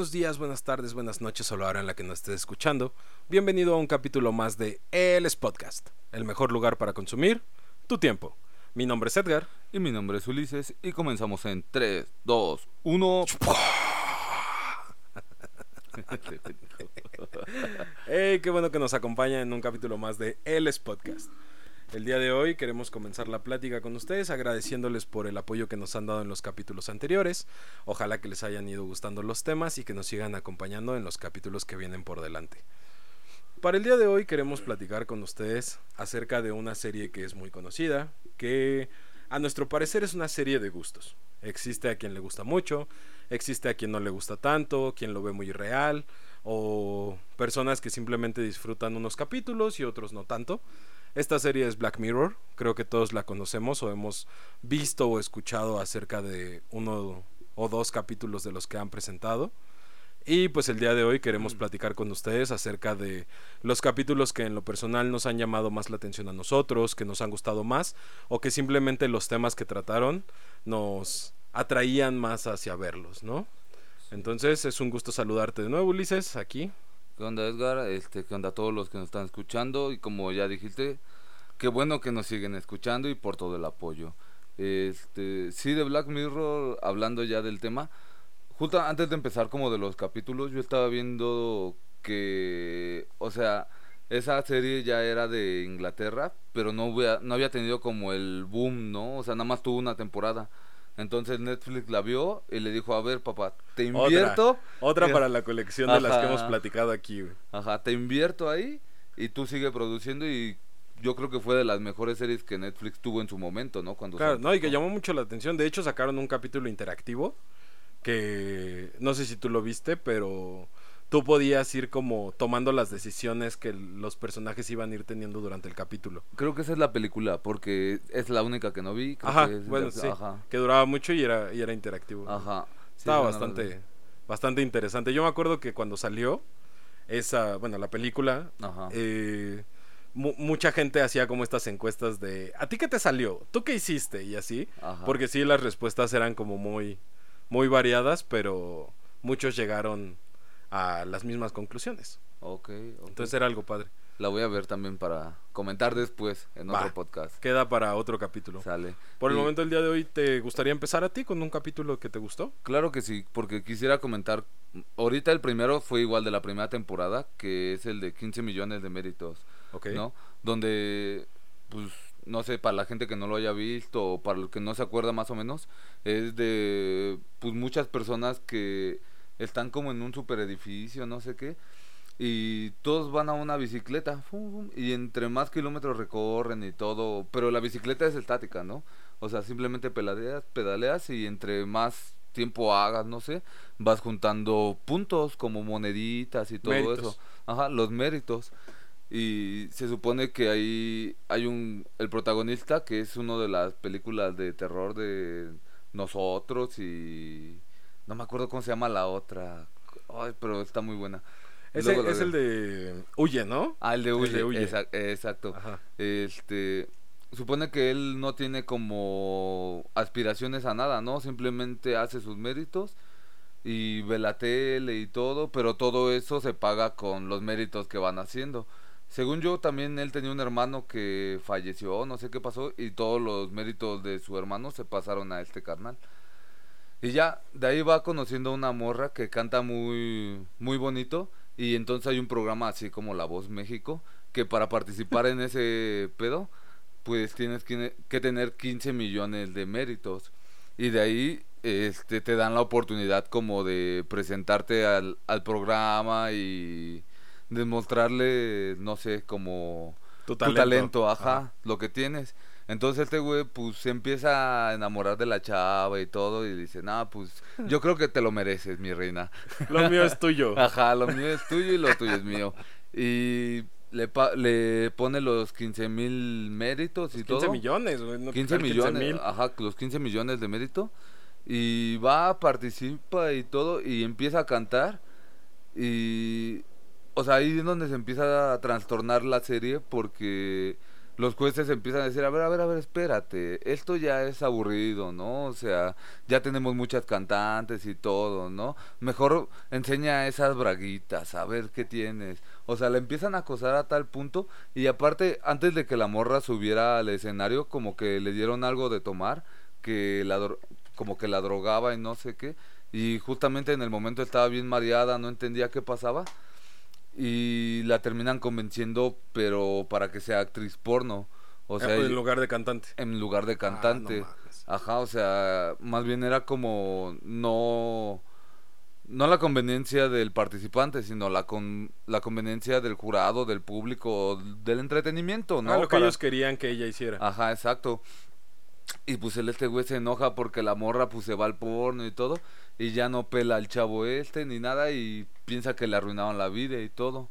buenos días, buenas tardes, buenas noches o la hora en la que nos estés escuchando. Bienvenido a un capítulo más de El Podcast, el mejor lugar para consumir tu tiempo. Mi nombre es Edgar. Y mi nombre es Ulises y comenzamos en 3, 2, 1. hey, qué bueno que nos acompaña en un capítulo más de El Podcast. El día de hoy queremos comenzar la plática con ustedes agradeciéndoles por el apoyo que nos han dado en los capítulos anteriores. Ojalá que les hayan ido gustando los temas y que nos sigan acompañando en los capítulos que vienen por delante. Para el día de hoy queremos platicar con ustedes acerca de una serie que es muy conocida, que a nuestro parecer es una serie de gustos. Existe a quien le gusta mucho, existe a quien no le gusta tanto, quien lo ve muy real, o personas que simplemente disfrutan unos capítulos y otros no tanto. Esta serie es Black Mirror, creo que todos la conocemos o hemos visto o escuchado acerca de uno o dos capítulos de los que han presentado. Y pues el día de hoy queremos mm. platicar con ustedes acerca de los capítulos que en lo personal nos han llamado más la atención a nosotros, que nos han gustado más, o que simplemente los temas que trataron nos atraían más hacia verlos, ¿no? Entonces es un gusto saludarte de nuevo, Ulises, aquí. ¿Qué onda Edgar? Este, ¿Qué onda a todos los que nos están escuchando? Y como ya dijiste, qué bueno que nos siguen escuchando y por todo el apoyo. Este, sí, de Black Mirror, hablando ya del tema, justo antes de empezar como de los capítulos, yo estaba viendo que, o sea, esa serie ya era de Inglaterra, pero no, no había tenido como el boom, ¿no? O sea, nada más tuvo una temporada. Entonces Netflix la vio y le dijo, a ver, papá, te invierto. Otra, para la colección de las que hemos platicado aquí, Ajá, te invierto ahí y tú sigue produciendo y yo creo que fue de las mejores series que Netflix tuvo en su momento, ¿no? Cuando claro, no, y que llamó mucho la atención. De hecho, sacaron un capítulo interactivo que no sé si tú lo viste, pero tú podías ir como tomando las decisiones que los personajes iban a ir teniendo durante el capítulo. Creo que esa es la película, porque es la única que no vi. ajá, bueno, sí, que duraba mucho y era, y era interactivo. Ajá. Estaba bastante, bastante interesante. Yo me acuerdo que cuando salió esa, bueno, la película, eh, mucha gente hacía como estas encuestas de, ¿a ti qué te salió? ¿Tú qué hiciste? Y así, porque sí, las respuestas eran como muy, muy variadas, pero muchos llegaron a las mismas conclusiones. Ok. Entonces era algo padre. La voy a ver también para comentar después en otro podcast. Queda para otro capítulo. Sale. Por el momento del día de hoy, ¿te gustaría empezar a ti con un capítulo que te gustó? Claro que sí, porque quisiera comentar. Ahorita el primero fue igual de la primera temporada, que es el de 15 millones de méritos. Ok. ¿No? Donde, pues, no sé, para la gente que no lo haya visto o para el que no se acuerda más o menos, es de, pues, muchas personas que están como en un super edificio, no sé qué, y todos van a una bicicleta, y entre más kilómetros recorren y todo, pero la bicicleta es estática, ¿no? O sea, simplemente pedaleas, pedaleas y entre más tiempo hagas, no sé, vas juntando puntos como moneditas y todo eso. Ajá, los méritos. Y se supone que ahí hay un el protagonista que es uno de las películas de terror de nosotros y no me acuerdo cómo se llama la otra. Ay, pero está muy buena. Ese es el de Huye, ¿no? Ah, el de Huye. exacto. Este supone que él no tiene como aspiraciones a nada, ¿no? Simplemente hace sus méritos y ve la tele y todo, pero todo eso se paga con los méritos que van haciendo. Según yo, también él tenía un hermano que falleció, no sé qué pasó, y todos los méritos de su hermano se pasaron a este carnal. Y ya, de ahí va conociendo a una morra que canta muy, muy bonito. Y entonces hay un programa así como La Voz México, que para participar en ese pedo, pues tienes que, tener 15 millones de méritos. Y de ahí este, te dan la oportunidad como de presentarte al, al programa y demostrarle, no sé, como tu talento, ajá, lo que tienes. Entonces este güey pues se empieza a enamorar de la chava y todo y dice, no, pues yo creo que te lo mereces, mi reina. Lo mío es tuyo. Ajá, lo mío es tuyo y lo tuyo es mío. Y le, le pone los 15 mil méritos y todo. 15 millones, güey. 15 millones, ajá, los 15 millones de mérito. Y va, participa y todo y empieza a cantar. Y, o sea, ahí es donde se empieza a trastornar la serie porque los jueces empiezan a decir, a ver, a ver, a ver, espérate, esto ya es aburrido, ¿no? O sea, ya tenemos muchas cantantes y todo, ¿no? Mejor enseña esas braguitas, a ver qué tienes. O sea, le empiezan a acosar a tal punto y aparte, antes de que la morra subiera al escenario, como que le dieron algo de tomar, que la, como que la drogaba y no sé qué. Y justamente en el momento estaba bien mareada, no entendía qué pasaba y la terminan convenciendo, pero para que sea actriz porno. O Ah, sea, pues, en lugar de cantante. en lugar de cantante. Ah, no mames. Ajá, o sea, más bien era como no no la conveniencia del participante, sino la con la conveniencia del jurado, del público, del entretenimiento, ¿no? Ah, lo que Para- ellos querían que ella hiciera. Ajá, exacto. Y pues el este güey se enoja porque la morra pues se va al porno y todo. Y ya no pela al chavo este ni nada y piensa que le arruinaron la vida y todo.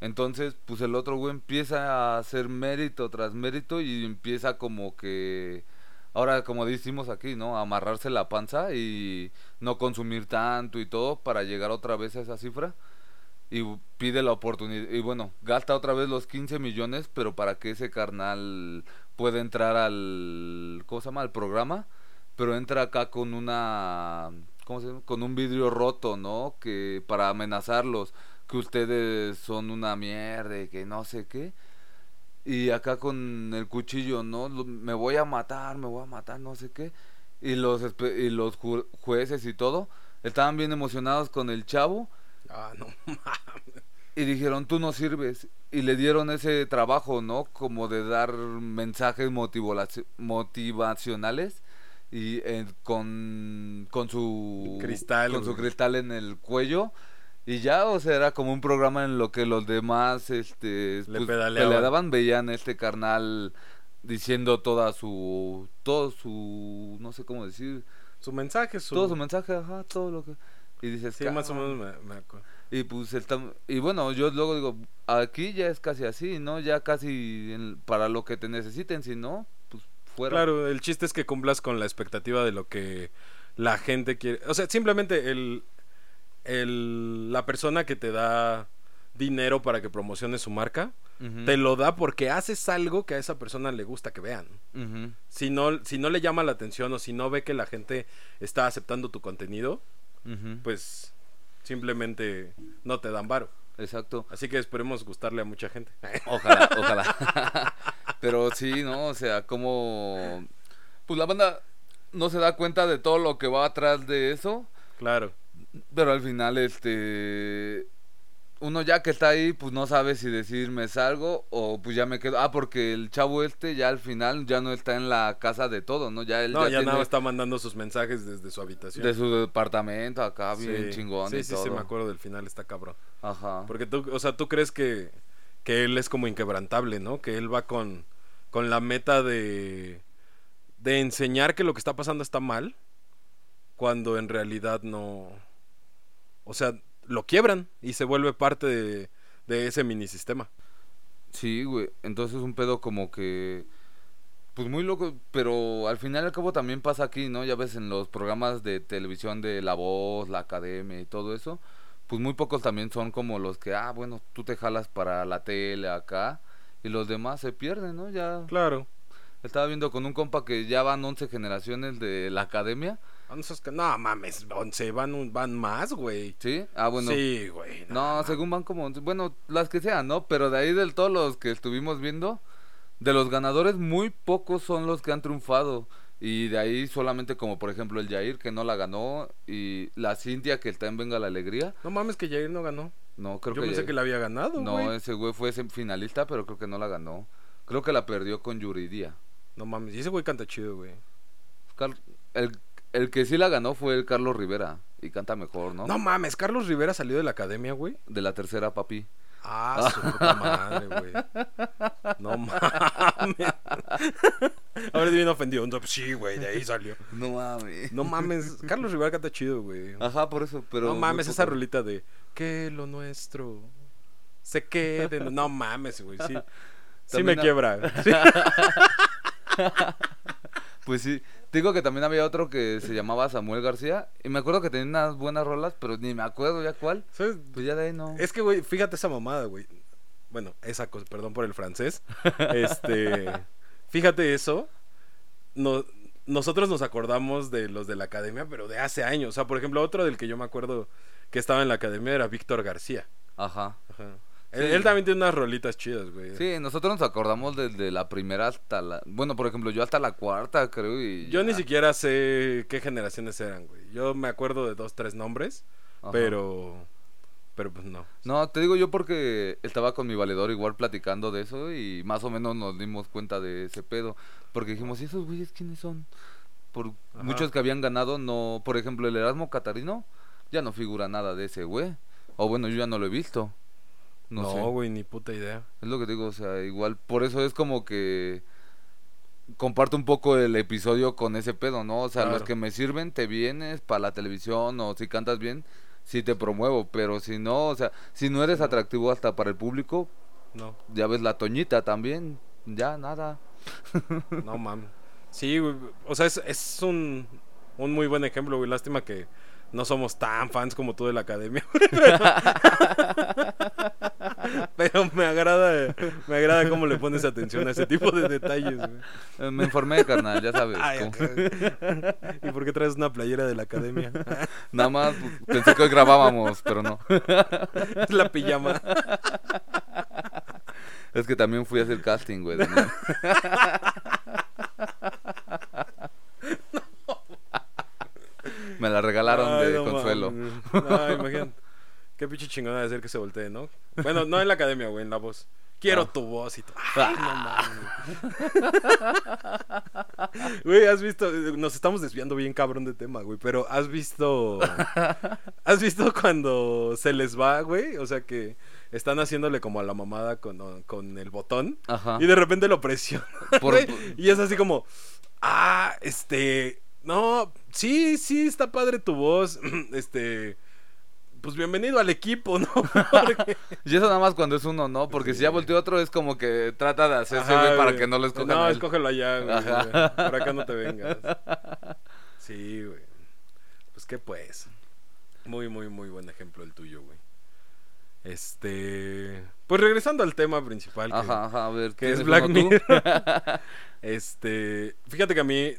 Entonces pues el otro güey empieza a hacer mérito tras mérito y empieza como que... Ahora como decimos aquí, ¿no? Amarrarse la panza y no consumir tanto y todo para llegar otra vez a esa cifra y pide la oportunidad y bueno, gasta otra vez los 15 millones, pero para que ese carnal pueda entrar al ¿cómo se llama? al programa, pero entra acá con una ¿cómo se llama? con un vidrio roto, ¿no? Que para amenazarlos que ustedes son una mierda y que no sé qué. Y acá con el cuchillo, ¿no? Me voy a matar, me voy a matar, no sé qué. Y los y los ju- jueces y todo estaban bien emocionados con el chavo Ah, no mames. y dijeron, tú no sirves. Y le dieron ese trabajo, ¿no? Como de dar mensajes motivacionales y eh, con, con su Cristal, con su cristal en el cuello. Y ya, o sea, era como un programa en lo que los demás este, Le pues, pedaleaban. veían este carnal diciendo toda su, todo su, no sé cómo decir, Su mensaje, su... todo su mensaje, ajá, todo lo que... Y dices, Sí, más o menos me, me acuerdo. Y pues el tam- y bueno, yo luego digo, aquí ya es casi así, ¿no? Ya casi en- para lo que te necesiten, si no, Claro, el chiste es que cumplas con la expectativa de lo que la gente quiere. O sea, simplemente el, el la persona que te da dinero para que promociones su marca, te lo da porque haces algo que a esa persona le gusta que vean. Si no, si no le llama la atención o si no ve que la gente está aceptando tu contenido, pues simplemente no te dan varo. Exacto. Así que esperemos gustarle a mucha gente. Ojalá, ojalá. Pero sí, ¿no? O sea, como... Pues la banda no se da cuenta de todo lo que va atrás de eso. claro. Pero al final, este. Uno ya que está ahí, pues no sabe si decir me salgo o pues ya me quedo. Ah, porque el chavo este ya al final ya no está en la casa de todo, ¿no? Ya él No, ya, ya tiene nada está mandando sus mensajes desde su habitación. de su departamento acá bien Sí. chingón Sí, y sí, todo. sí, me acuerdo del final, está cabrón. Ajá. Porque tú, o sea, tú crees que, que él es como inquebrantable, ¿no? Que él va con, con la meta de, de enseñar que lo que está pasando está mal, cuando en realidad no... O sea, lo quiebran y se vuelve parte de, de ese minisistema. Sí, güey. Entonces un pedo como que. Pues muy loco, pero al final y al cabo también pasa aquí, ¿no? Ya ves en los programas de televisión de La Voz, La Academia y todo eso, pues muy pocos también son como los que, ah, bueno, tú te jalas para la tele acá y los demás se pierden, ¿no? Ya Claro. estaba viendo con un compa que ya van 11 generaciones de la Academia, No, no mames, 11, van, un- van más, güey. ¿sí? Ah, bueno. Sí, güey. No, mames. según van como, bueno, las que sean, ¿no? Pero de ahí de todos los que estuvimos viendo, de los ganadores muy pocos son los que han triunfado. Y de ahí solamente como por ejemplo el Jair que no la ganó y la Cintia que está en Venga la Alegría. No mames que Jair no ganó. No, creo Yo que pensé Jair- que la había ganado, No, güey. ese güey fue finalista, pero creo que no la ganó. Creo que la perdió con Yuridia. No mames, y ese güey canta chido, güey. Car- el, el que sí la ganó fue el Carlos Rivera y canta mejor, ¿no? No mames, Carlos Rivera salió de la academia, güey. De la tercera papi. Ah, su puta madre, güey. No mames. Ahora es bien ofendido. No, pues sí, güey, de ahí salió. No mames. No mames, Carlos Rivera canta chido, güey. Ajá, por eso, pero no mames, esa rolita de que lo nuestro se quede. No mames, güey, sí. Sí me quiebra. Sí. Pues sí, te digo que también había otro que se llamaba Samuel García y me acuerdo que tenía unas buenas rolas, pero ni me acuerdo ya cuál. ¿Sabes? Pues ya de ahí no. Es que, güey, fíjate esa mamada, güey. bueno, esa cosa, perdón por el francés, este, fíjate eso, no, nosotros nos acordamos de los de la academia, pero de hace años. O sea, por ejemplo, otro del que yo me acuerdo que estaba en la academia era Víctor García. Ajá. Ajá. Él, también tiene unas rolitas chidas, güey. Sí, nosotros nos acordamos desde la primera hasta la... Bueno, por ejemplo, yo hasta la cuarta, creo, y... Yo ni siquiera sé qué generaciones eran, güey. Yo me acuerdo de dos, tres nombres, pero... Pero pues no. No, te digo yo porque estaba con mi valedor igual platicando de eso y más o menos nos dimos cuenta de ese pedo. Porque dijimos, ¿y esos güeyes quiénes son? Por muchos que habían ganado, no... Por ejemplo, el Erasmo Catarino ya no figura nada de ese güey. O bueno, yo ya no lo he visto. No, güey, ni puta idea. Es lo que digo, o sea, igual, por eso es como que comparto un poco el episodio con ese pedo, ¿no? O sea, los que me sirven, te vienes para la televisión o si cantas bien, sí te promuevo, pero si no, o sea, si no eres atractivo hasta para el público, no. Ya ves la Toñita también, ya nada. no mames. Sí, güey, o sea, es, es un, un muy buen ejemplo, güey. Lástima que no somos tan fans como tú de la academia. Pero me agrada, me agrada cómo le pones atención a ese tipo de detalles. Eh, me informé, carnal, ya sabes. ¿Y por qué traes una playera de la academia? Nada más pues, pensé que hoy grabábamos, pero no. Es la pijama. Es que también fui a hacer casting, güey. Me la regalaron de consuelo. No, imagínate. Qué pinche chingona de ser que se voltee, ¿no? Bueno, no en la academia, güey, en la voz. Quiero ah. tu voz y todo. Ay, no mames. Güey, has visto. Nos estamos desviando bien cabrón de tema, güey. Pero has visto. ¿Has visto cuando se les va, güey? O sea que están haciéndole como a la mamada con, con el botón. Ajá. Y de repente lo presionan. y es así como. Ah, este. No, sí, sí, está padre tu voz. Este pues bienvenido al equipo, ¿no? y eso nada más cuando es uno, ¿no? Porque si ya volteó otro es como que trata de hacerse para que no lo escojan. No, escógelo allá, güey. Por acá no te vengas. Sí, güey. Pues qué pues. Muy, muy, muy buen ejemplo el tuyo, güey. Este. Pues regresando al tema principal. ajá, ajá, a ver. Que es Black Mirror. este. Fíjate que a mí.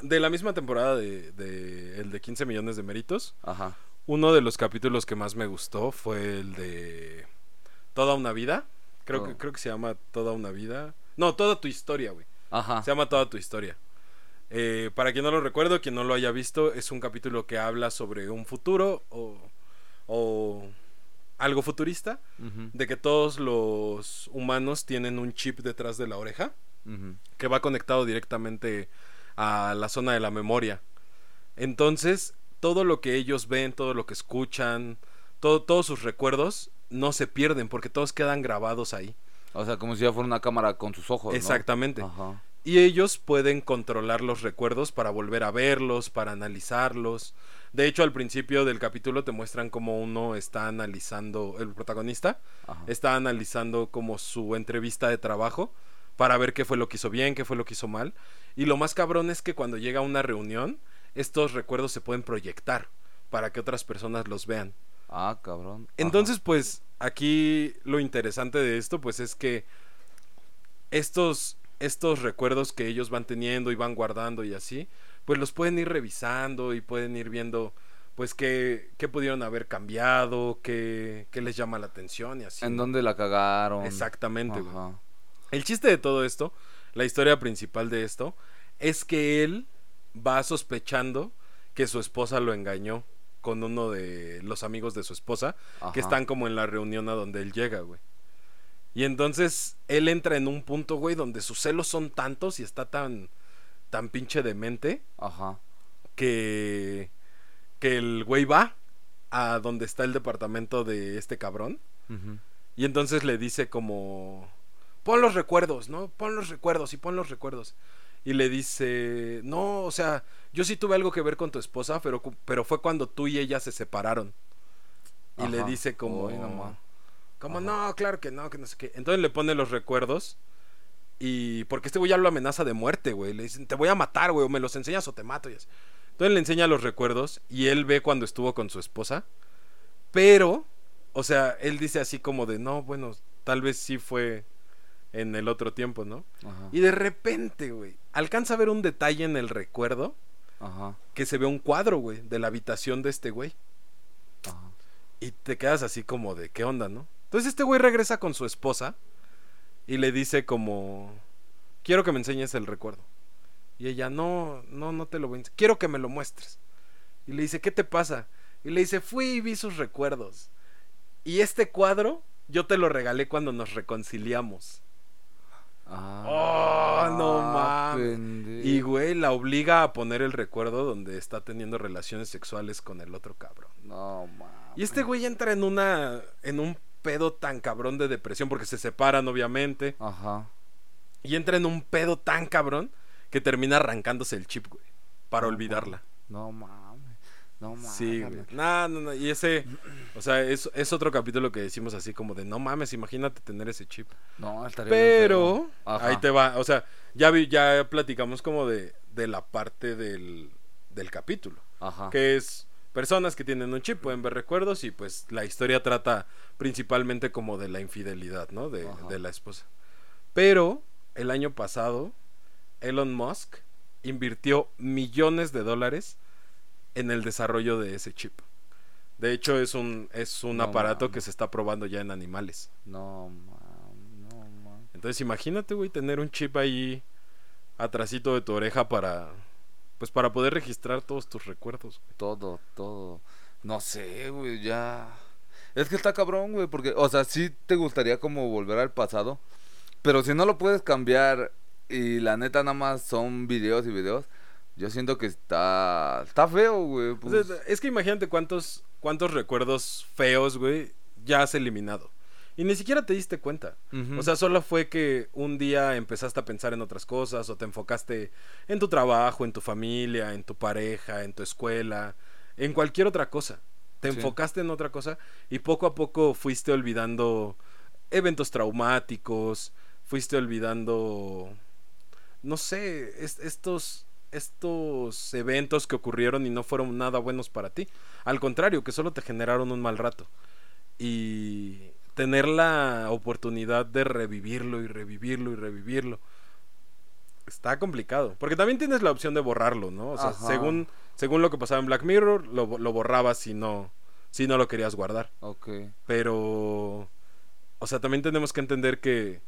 De la misma temporada de, de el de 15 millones de méritos. Ajá. Uno de los capítulos que más me gustó fue el de Toda una vida. Creo, que, oh. creo que se llama Toda una vida. No, Toda tu historia, güey. Ajá. Se llama Toda tu historia. Eh, para quien no lo recuerdo, quien no lo haya visto, es un capítulo que habla sobre un futuro o, algo futurista, de que todos los humanos tienen un chip detrás de la oreja que va conectado directamente a la zona de la memoria. Entonces, todo lo que ellos ven, todo lo que escuchan, todo, todos sus recuerdos no se pierden porque todos quedan grabados ahí. O sea, como si ya fuera una cámara con sus ojos. Exactamente. Y ellos pueden controlar los recuerdos para volver a verlos, para analizarlos. De hecho, al principio del capítulo te muestran cómo uno está analizando, el protagonista está analizando como su entrevista de trabajo para ver qué fue lo que hizo bien, qué fue lo que hizo mal. Y lo más cabrón es que cuando llega a una reunión, estos recuerdos se pueden proyectar para que otras personas los vean. Ah, cabrón. Entonces, pues, aquí lo interesante de esto, pues, es que estos, estos recuerdos que ellos van teniendo y van guardando y así, pues los pueden ir revisando y pueden ir viendo, pues, qué, qué pudieron haber cambiado, qué, qué, les llama la atención y así. En dónde la cagaron. Exactamente, El chiste de todo esto, la historia principal de esto, es que él va sospechando que su esposa lo engañó con uno de los amigos de su esposa, que están como en la reunión a donde él llega, güey. Y entonces él entra en un punto, güey, donde sus celos son tantos y está tan, tan pinche demente, Ajá. que, que el güey va a donde está el departamento de este cabrón. Y entonces le dice como, pon los recuerdos, ¿no? Pon los recuerdos y pon los recuerdos y le dice, no, o sea, yo sí tuve algo que ver con tu esposa, pero, pero fue cuando tú y ella se separaron. Y le dice como, como, no, claro que no, que no sé qué. Entonces le pone los recuerdos y porque este güey ya lo amenaza de muerte, güey. Le dicen, te voy a matar, güey, o me los enseñas o te mato. Y así. Entonces le enseña los recuerdos y él ve cuando estuvo con su esposa. Pero, o sea, él dice así como de, no, bueno, tal vez sí fue en el otro tiempo, ¿no? Y de repente, güey, alcanza a ver un detalle en el recuerdo Ajá. que se ve un cuadro, güey, de la habitación de este güey. Ajá. Y te quedas así como de, ¿qué onda, no? Entonces este güey regresa con su esposa y le dice como, quiero que me enseñes el recuerdo. Y ella, no, no, no te lo voy a enseñar, quiero que me lo muestres. Y le dice, ¿qué te pasa? Y le dice, fui y vi sus recuerdos. Y este cuadro yo te lo regalé cuando nos reconciliamos. Ah, oh, no mames. Y güey, la obliga a poner el recuerdo donde está teniendo relaciones sexuales con el otro cabrón. No mames. Y este güey entra en una en un pedo tan cabrón de depresión porque se separan obviamente. Ajá. Y entra en un pedo tan cabrón que termina arrancándose el chip, güey, para olvidarla. No mames. No mames. Sí, No, no, no. Y ese, o sea, es, es otro capítulo que decimos así como de, no mames, imagínate tener ese chip. No, estaría Pero, ahí te va. O sea, ya, vi, ya platicamos como de, de la parte del, del capítulo. Ajá. Que es personas que tienen un chip, pueden ver recuerdos y pues la historia trata principalmente como de la infidelidad, ¿no? De, de la esposa. Pero, el año pasado, Elon Musk invirtió millones de dólares en el desarrollo de ese chip. De hecho, es un, es un aparato que se está probando ya en animales. No, man, no, man. Entonces, imagínate, güey, tener un chip ahí atrasito de tu oreja para, pues, para poder registrar todos tus recuerdos. Todo, todo. No sé, güey, ya. Es que está cabrón, güey, porque, o sea, sí te gustaría como volver al pasado, pero si no lo puedes cambiar y la neta nada más son videos y videos, yo siento que está. Está feo, güey. Pues. es que imagínate cuántos, cuántos recuerdos feos, güey, ya has eliminado. Y ni siquiera te diste cuenta. O sea, solo fue que un día empezaste a pensar en otras cosas o te enfocaste en tu trabajo, en tu familia, en tu pareja, en tu escuela, en cualquier otra cosa. Te enfocaste en otra cosa y poco a poco fuiste olvidando eventos traumáticos, fuiste olvidando, no sé, estos estos eventos que ocurrieron y no fueron nada buenos para ti. Al contrario, que solo te generaron un mal rato. Y tener la oportunidad de revivirlo y revivirlo y revivirlo. Está complicado. Porque también tienes la opción de borrarlo, ¿no? O sea, según, según lo que pasaba en Black Mirror, lo, lo borrabas si no, si no lo querías guardar. Ok. Pero... O sea, también tenemos que entender que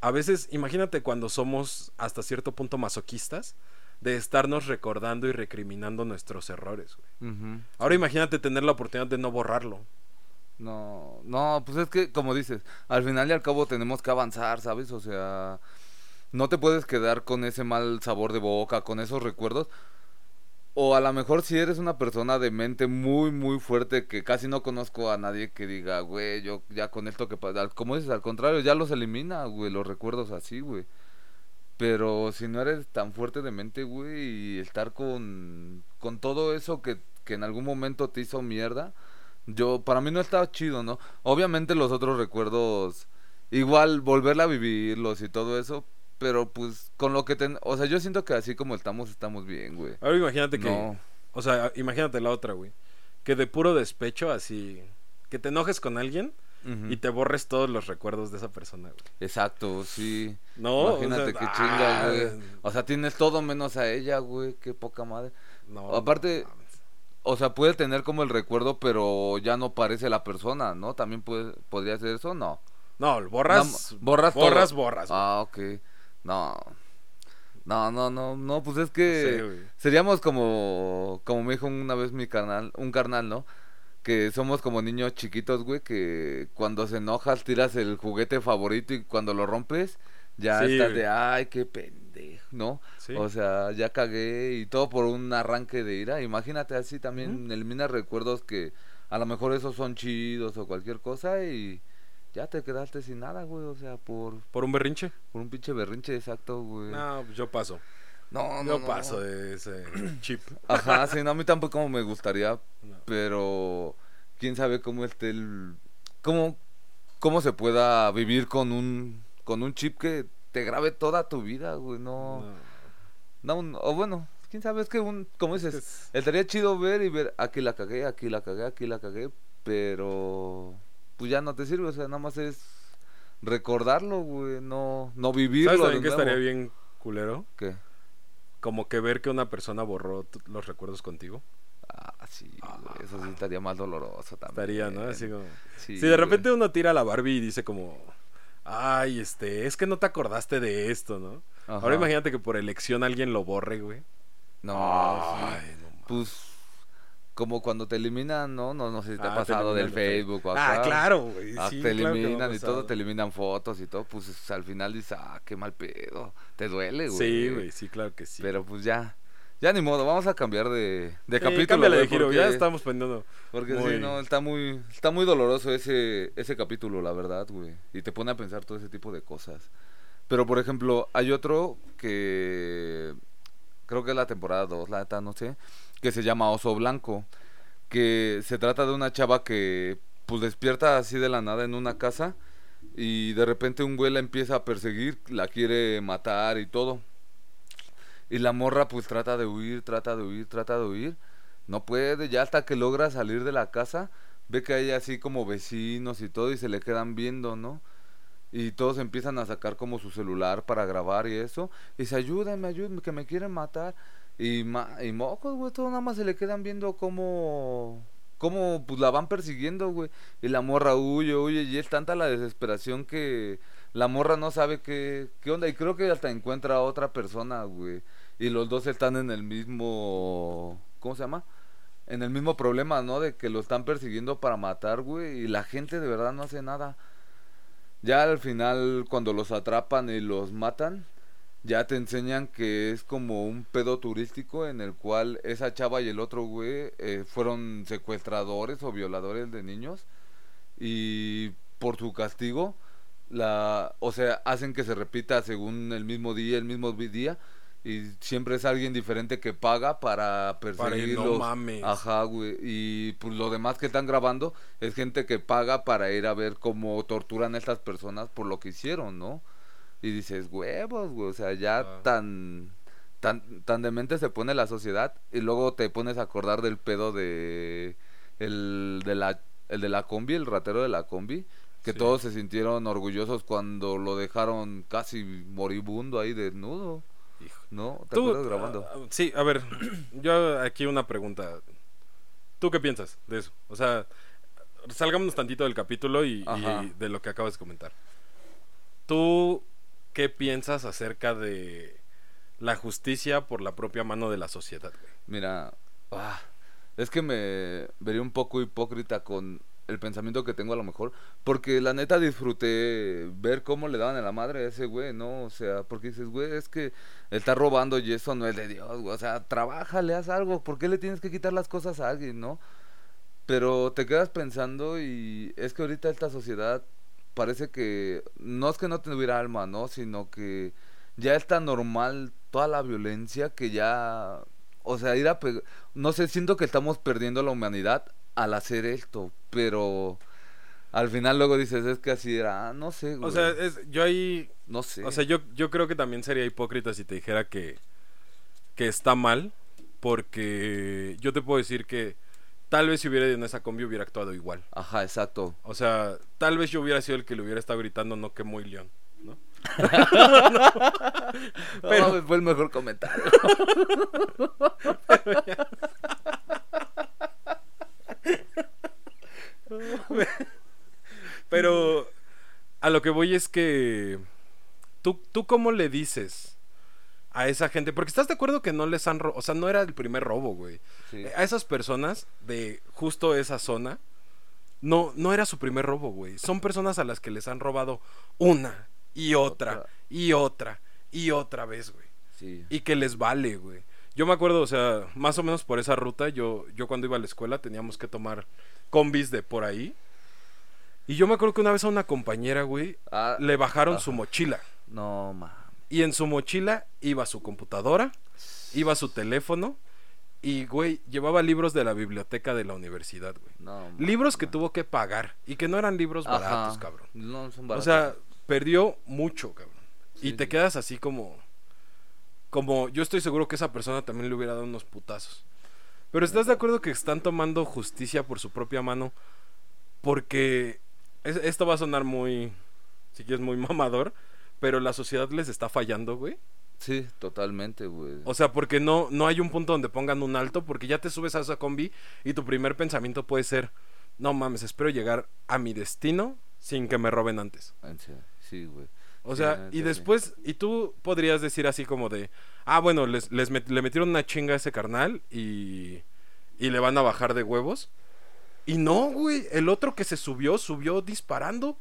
a veces, imagínate cuando somos hasta cierto punto masoquistas, de estarnos recordando y recriminando nuestros errores, güey. Ahora imagínate tener la oportunidad de no borrarlo. No, no, pues es que, como dices, al final y al cabo tenemos que avanzar, ¿sabes? O sea, no te puedes quedar con ese mal sabor de boca, con esos recuerdos. O a lo mejor si eres una persona de mente muy, muy fuerte que casi no conozco a nadie que diga, güey, yo ya con esto que pasa, como dices, al contrario, ya los elimina, güey, los recuerdos así, güey. Pero si no eres tan fuerte de mente, güey, y estar con, con todo eso que, que en algún momento te hizo mierda, yo, para mí no estaba chido, ¿no? Obviamente los otros recuerdos, igual volverla a vivirlos y todo eso, pero pues con lo que ten... O sea, yo siento que así como estamos, estamos bien, güey. Ahora imagínate que... O sea, imagínate la otra, güey. Que de puro despecho, así... Que te enojes con alguien y te borres todos los recuerdos de esa persona, güey. Exacto, sí. No, imagínate qué chinga, ah, güey. O sea, tienes todo menos a ella, güey, qué poca madre. No. Aparte, o sea, puede tener como el recuerdo, pero ya no parece la persona, ¿no? También puede, podría ser eso, no. No, borras, borras, borras, borras. Ah, ok. No. No, no, no, no, pues es que seríamos como, como me dijo una vez mi carnal, un carnal, ¿no? Que somos como niños chiquitos, güey, que cuando se enojas tiras el juguete favorito y cuando lo rompes ya estás de, ay, qué pendejo, ¿no? O sea, ya cagué y todo por un arranque de ira. Imagínate así también eliminas recuerdos que a lo mejor esos son chidos o cualquier cosa y ya te quedaste sin nada, güey, o sea, por... ¿Por un berrinche? Por un pinche berrinche, exacto, güey. No, pues yo paso. No, no, Yo paso de ese chip. Ajá, sí, no, a mí tampoco me gustaría, pero quién sabe cómo esté el... Cómo, cómo se pueda vivir con un, con un chip que te grabe toda tu vida, güey, no... No, o bueno, quién sabe, es que un, como dices, estaría chido ver y ver, aquí la cagué, aquí la cagué, aquí la cagué, pero pues ya no te sirve, o sea, nada más es recordarlo, güey, no, no vivirlo. ¿Sabes también que estaría bien culero? ¿Qué? Como que ver que una persona borró los recuerdos contigo. Ah, sí, eso sí estaría más doloroso también. Estaría, ¿no? Así como... si de repente uno tira a la Barbie y dice como, ay, este, es que no te acordaste de esto, ¿no? Ahora imagínate que por elección alguien lo borre, güey. No, ay, no pues como cuando te eliminan, ¿no? No, no sé si te ha ah, pasado del Facebook o acá. Ah, claro, güey. Ah, te eliminan y todo, te eliminan fotos y todo, pues al final dices, ah, qué mal pedo. Te duele, güey. Sí, güey, sí, claro que sí. Pero pues ya, ya ni modo, vamos a cambiar de, de sí, capítulo. de giro, ya estamos pendiendo. Porque sí, no, está muy, está muy doloroso ese, ese capítulo, la verdad, güey. Y te pone a pensar todo ese tipo de cosas. Pero, por ejemplo, hay otro que creo que es la temporada 2, la neta, no sé que se llama Oso Blanco, que se trata de una chava que pues despierta así de la nada en una casa y de repente un güey la empieza a perseguir, la quiere matar y todo. Y la morra pues trata de huir, trata de huir, trata de huir. No puede, ya hasta que logra salir de la casa, ve que hay así como vecinos y todo y se le quedan viendo, ¿no? Y todos empiezan a sacar como su celular para grabar y eso. Y dice, ayúdenme, ayúdenme, que me quieren matar. Y, y mocos, güey, todos nada más se le quedan viendo cómo, cómo pues la van persiguiendo, güey. Y la morra huye, huye, y es tanta la desesperación que la morra no sabe qué, qué onda. Y creo que hasta encuentra a otra persona, güey. Y los dos están en el mismo, ¿cómo se llama? En el mismo problema, ¿no? De que lo están persiguiendo para matar, güey. Y la gente de verdad no hace nada. Ya al final, cuando los atrapan y los matan, ya te enseñan que es como un pedo turístico en el cual esa chava y el otro güey eh, fueron secuestradores o violadores de niños y por su castigo la o sea hacen que se repita según el mismo día el mismo día y siempre es alguien diferente que paga para perseguirlos. Para no Ajá, güey. Y pues lo demás que están grabando es gente que paga para ir a ver cómo torturan a estas personas por lo que hicieron, ¿no? Y dices, huevos, güey, o sea, ya ah. tan, tan, tan demente se pone la sociedad y luego te pones a acordar del pedo de el de la, el de la combi, el ratero de la combi, que todos se sintieron orgullosos cuando lo dejaron casi moribundo ahí desnudo. ¿No? ¿Te acuerdas grabando? Ah, sí, a ver, yo aquí una pregunta. ¿Tú qué piensas de eso? O sea, salgámonos tantito del capítulo y, y de lo que acabas de comentar. ¿Tú ¿qué piensas acerca de la justicia por la propia mano de la sociedad, Mira, ah, es que me vería un poco hipócrita con el pensamiento que tengo a lo mejor, porque la neta disfruté ver cómo le daban a la madre a ese güey, ¿no? O sea, porque dices, güey, es que está robando y eso no es de Dios, güey. O sea, trabaja, le haz algo, ¿por qué le tienes que quitar las cosas a alguien, no? Pero te quedas pensando y es que ahorita esta sociedad parece que no es que no tuviera alma, ¿no? Sino que ya está normal toda la violencia que ya, o sea, ir a no sé, siento que estamos perdiendo la humanidad al hacer esto, pero al final luego dices, es que así era, ah, no sé. O sea, es, yo ahí, no sé. O sea, yo, yo creo que también sería hipócrita si te dijera que, que está mal, porque yo te puedo decir que tal vez si hubiera ido en esa combi hubiera actuado igual. Ajá, exacto. O sea, tal vez yo hubiera sido el que le hubiera estado gritando no que muy león, ¿no? Pero fue el mejor comentario. Pero a lo que voy es que tú tú cómo le dices a esa gente. Porque estás de acuerdo que no les han robado. O sea, no era el primer robo, güey. A esas personas de justo esa zona. No, no era su primer robo, güey. Son personas a las que les han robado una y otra, y otra y otra vez, güey. Y que les vale, güey. Yo me acuerdo, o sea, más o menos por esa ruta, yo, yo cuando iba a la escuela teníamos que tomar combis de por ahí. Y yo me acuerdo que una vez a una compañera, güey, ah, le bajaron su mochila. No, ma. Y en su mochila iba su computadora, iba su teléfono y, güey, llevaba libros de la biblioteca de la universidad, güey. libros que tuvo que pagar y que no eran libros baratos, cabrón. No son baratos. O sea, perdió mucho, cabrón. y te quedas así como... Como yo estoy seguro que esa persona también le hubiera dado unos putazos. Pero ¿estás de acuerdo que están tomando justicia por su propia mano? Porque esto va a sonar muy si quieres muy mamador, pero la sociedad les está fallando, güey. Sí, totalmente, güey. O sea, porque no, no hay un punto donde pongan un alto, porque ya te subes a esa combi y tu primer pensamiento puede ser, no mames, espero llegar a mi destino sin que me roben antes. Sí, güey. O sea, y después, y tú podrías decir así como de, ah, bueno, les, les le metieron una chinga a ese carnal y, y le van a bajar de huevos. Y no, güey, el otro que se subió, subió disparando.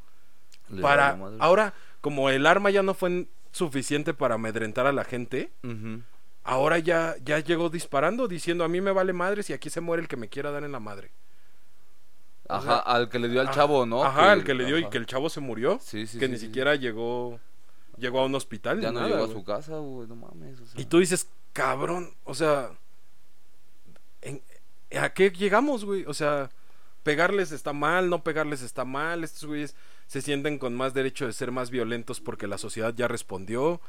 para, ahora, como el arma ya no fue suficiente para amedrentar a la gente, ahora ya, ya llegó disparando, diciendo, a mí me vale madres y aquí se muere el que me quiera dar en la madre. Ajá, al que le dio al chavo, ¿no? Ajá, al que le dio y que el chavo se murió. Sí, sí, que ni siquiera llegó llegó a un hospital. Ya no llegó a su casa, güey, no mames. Y tú dices, cabrón, o sea, ¿a qué llegamos, güey? O sea, pegarles está mal, no pegarles está mal. Estos güeyes se sienten con más derecho de ser más violentos porque la sociedad ya respondió.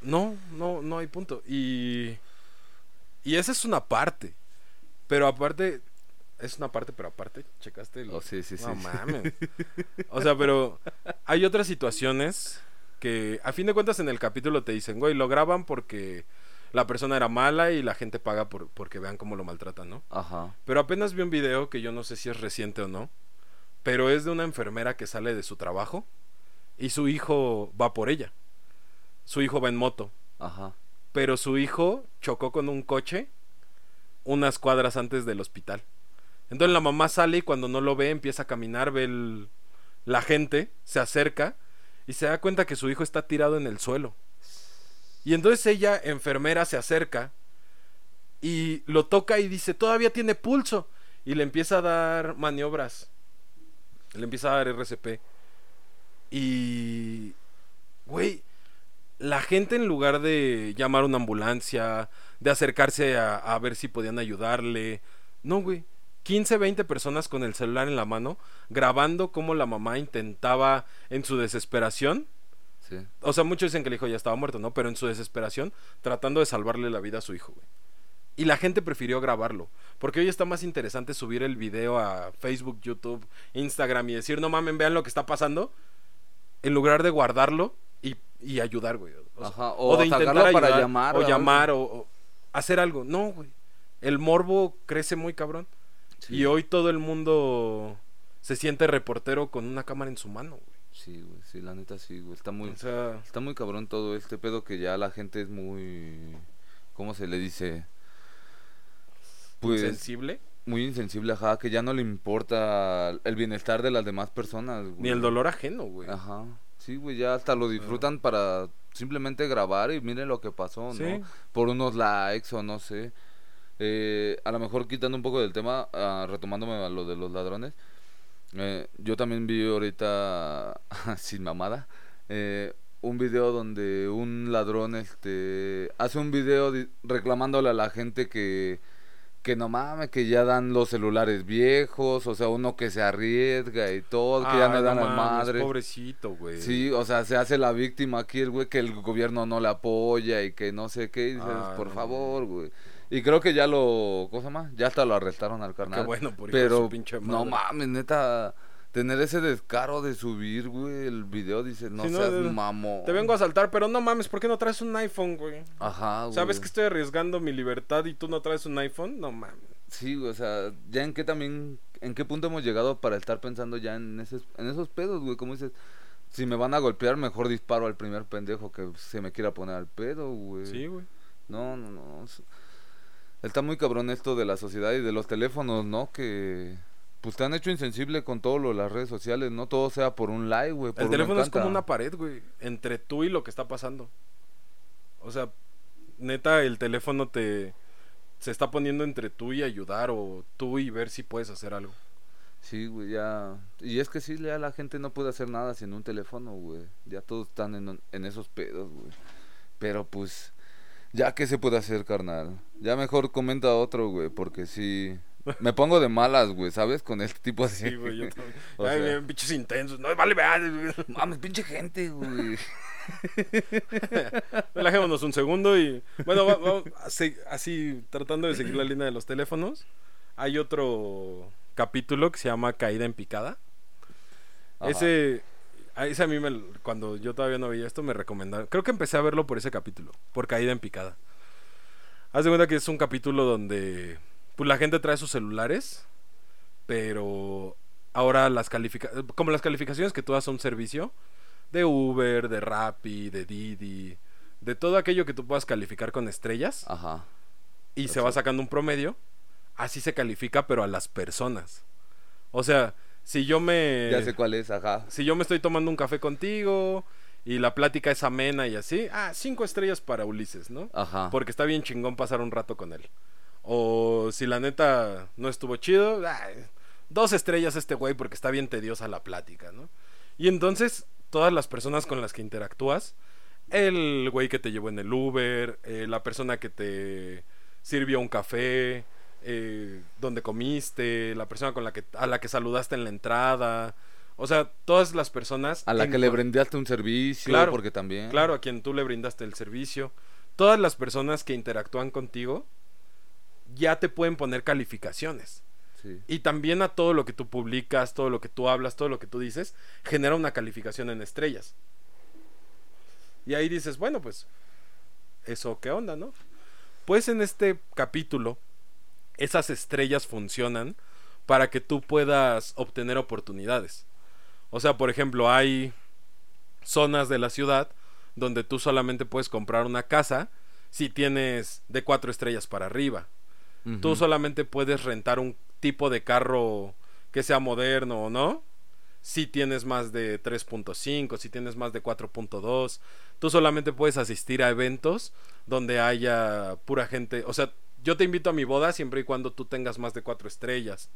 No, no, no hay punto. Y, y esa es una parte. Pero aparte, es una parte, pero aparte, checaste. El... Oh, sí, sí, no mames. o sea, pero hay otras situaciones que a fin de cuentas en el capítulo te dicen, güey, lo graban porque la persona era mala y la gente paga por, porque vean cómo lo maltratan, ¿no? Ajá. Pero apenas vi un video que yo no sé si es reciente o no, pero es de una enfermera que sale de su trabajo y su hijo va por ella. Su hijo va en moto. Ajá. Pero su hijo chocó con un coche unas cuadras antes del hospital. Entonces la mamá sale y cuando no lo ve empieza a caminar, ve la gente, se acerca y se da cuenta que su hijo está tirado en el suelo. Y entonces ella, enfermera, se acerca y lo toca y dice, todavía tiene pulso. Y le empieza a dar maniobras. Le empieza a dar RCP. Y... Güey, la gente en lugar de llamar a una ambulancia, de acercarse a, a ver si podían ayudarle. No, güey 15, 20 personas con el celular en la mano, grabando cómo la mamá intentaba en su desesperación. Sí. O sea, muchos dicen que el hijo ya estaba muerto, ¿no? Pero en su desesperación, tratando de salvarle la vida a su hijo, güey. Y la gente prefirió grabarlo. Porque hoy está más interesante subir el video a Facebook, YouTube, Instagram y decir, no mamen, vean lo que está pasando. En lugar de guardarlo y, ayudar, güey. O, de intentar ayudar, para llamar. O llamar, o, hacer algo. No, güey. El morbo crece muy cabrón. Y hoy todo el mundo se siente reportero con una cámara en su mano, güey. Sí, güey, sí, la neta sí, güey. Está muy, está muy cabrón todo este pedo que ya la gente es muy, ¿cómo se le dice? Pues, ¿Insensible? Muy insensible, ajá, que ya no le importa el bienestar de las demás personas, güey. Ni el dolor ajeno, güey. Ajá. Sí, güey, ya hasta lo disfrutan para simplemente grabar y miren lo que pasó, ¿no? Por unos likes o no sé. Eh, a lo mejor quitando un poco del tema, uh, retomándome a lo de los ladrones. Eh, yo también vi ahorita, sin mamada, eh, un video donde un ladrón este hace un video reclamándole a la gente que que no mames, que ya dan los celulares viejos, o sea, uno que se arriesga y todo, que ya no dan las madres. Pobrecito, güey. Sí, o sea, se hace la víctima aquí el güey que el gobierno no le apoya y que no sé qué, y dices, por favor, güey. Y creo que ya lo, cosa más, ya hasta lo arrestaron al carnal. Qué bueno, por Pero no mames, neta, tener ese descaro de subir, güey, el video, dice, no seas mamo. Te vengo a saltar, pero no mames, ¿por qué no traes un iPhone, güey? Ajá, güey. ¿Sabes que estoy arriesgando mi libertad y tú no traes un iPhone? No mames. Sí, güey, o sea, ya en qué también, en qué punto hemos llegado para estar pensando ya en, esos, en esos pedos, güey, como dices si me van a golpear, mejor disparo al primer pendejo que se me quiera poner al pedo, güey. Sí, güey. No, no, no. Está muy cabrón esto de la sociedad y de los teléfonos, ¿no? Que pues te han hecho insensible con todo lo de las redes sociales, ¿no? Todo sea por un like, güey. El teléfono es como una pared, güey, entre tú y lo que está pasando. O sea, neta, el teléfono te se está poniendo entre tú y ayudar o tú y ver si puedes hacer algo. Sí, güey, ya. Y es que sí, ya la gente no puede hacer nada sin un teléfono, güey. Ya todos están en, en esos pedos, güey. Pero pues ya, ¿qué se puede hacer, carnal? Ya mejor comenta otro, güey, porque si... Me pongo de malas, güey, ¿sabes? Con este tipo así. Sí, güey, yo también. Ay, sea... pinches intensos. No, vale, vale. Mames, pinche gente, güey. Relajémonos un segundo y... Bueno, vamos, así, tratando de seguir la línea de los teléfonos. Hay otro capítulo que se llama Caída en Picada. Ese ese a mí me, cuando yo todavía no veía esto me recomendaron. Creo que empecé a verlo por ese capítulo, por caída en picada. Haz de cuenta que es un capítulo donde pues la gente trae sus celulares, pero ahora las calificaciones, como las calificaciones que tú das a un servicio de Uber, de Rappi, de Didi, de todo aquello que tú puedas calificar con estrellas. Ajá. Y se va sacando un promedio. Así se califica, pero a las personas. O sea, si yo me... Ya sé cuál es, ajá. Si yo me estoy tomando un café contigo y la plática es amena y así, ah, cinco estrellas para Ulises, ¿no? Ajá. Porque está bien chingón pasar un rato con él. O si la neta no estuvo chido, dos estrellas este güey porque está bien tediosa la plática, ¿no? Y entonces, todas las personas con las que interactúas, el güey que te llevó en el Uber, eh, la persona que te sirvió un café, eh, donde comiste, la persona con la que a la que saludaste en la entrada, o sea, todas las personas a la que le brindaste un servicio, claro, porque también. claro a quien tú le brindaste el servicio, todas las personas que interactúan contigo ya te pueden poner calificaciones. Y también a todo lo que tú publicas, todo lo que tú hablas, todo lo que tú dices, genera una calificación en estrellas. Y ahí dices, bueno, pues, ¿eso qué onda, no? Pues en este capítulo esas estrellas funcionan para que tú puedas obtener oportunidades. O sea, por ejemplo, hay zonas de la ciudad donde tú solamente puedes comprar una casa si tienes de cuatro estrellas para arriba. Tú solamente puedes rentar un tipo de carro que sea moderno o no. Si tienes más de 3.5, si tienes más de 4.2, tú solamente puedes asistir a eventos donde haya pura gente. O sea, yo te invito a mi boda siempre y cuando tú tengas más de cuatro estrellas.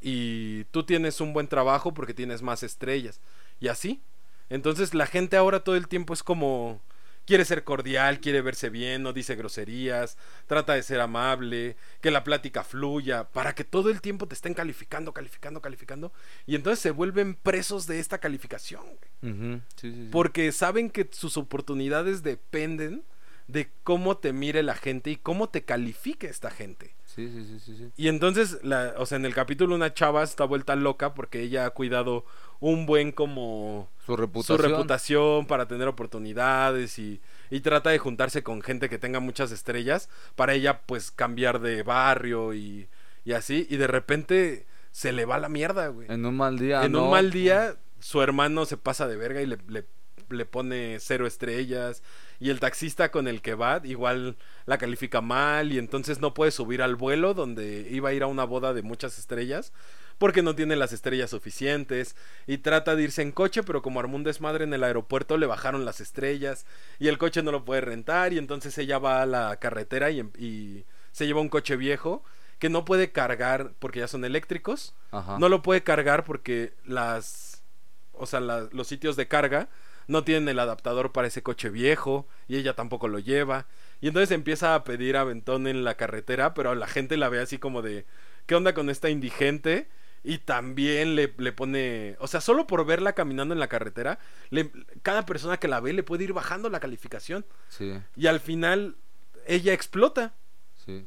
Y tú tienes un buen trabajo porque tienes más estrellas. Y así. Entonces la gente ahora todo el tiempo es como... Quiere ser cordial, quiere verse bien, no dice groserías, trata de ser amable, que la plática fluya, para que todo el tiempo te estén calificando, calificando, calificando. Y entonces se vuelven presos de esta calificación. Porque saben que sus oportunidades dependen de cómo te mire la gente y cómo te califique esta gente. Sí, sí, sí, sí, Y entonces, la, o sea, en el capítulo una chava está vuelta loca porque ella ha cuidado un buen como... Su reputación. Su reputación para tener oportunidades y, y trata de juntarse con gente que tenga muchas estrellas para ella pues cambiar de barrio y, y así. Y de repente se le va la mierda, güey. En un mal día. En un mal día su hermano se pasa de verga y le, le, le pone cero estrellas y el taxista con el que va igual la califica mal y entonces no puede subir al vuelo donde iba a ir a una boda de muchas estrellas porque no tiene las estrellas suficientes y trata de irse en coche pero como armó un desmadre en el aeropuerto le bajaron las estrellas y el coche no lo puede rentar y entonces ella va a la carretera y, y se lleva un coche viejo que no puede cargar porque ya son eléctricos no lo puede cargar porque las o sea los sitios de carga no tienen el adaptador para ese coche viejo y ella tampoco lo lleva. Y entonces empieza a pedir aventón en la carretera, pero la gente la ve así como de, ¿qué onda con esta indigente? Y también le, le pone, o sea, solo por verla caminando en la carretera, le, cada persona que la ve le puede ir bajando la calificación. Sí. Y al final ella explota.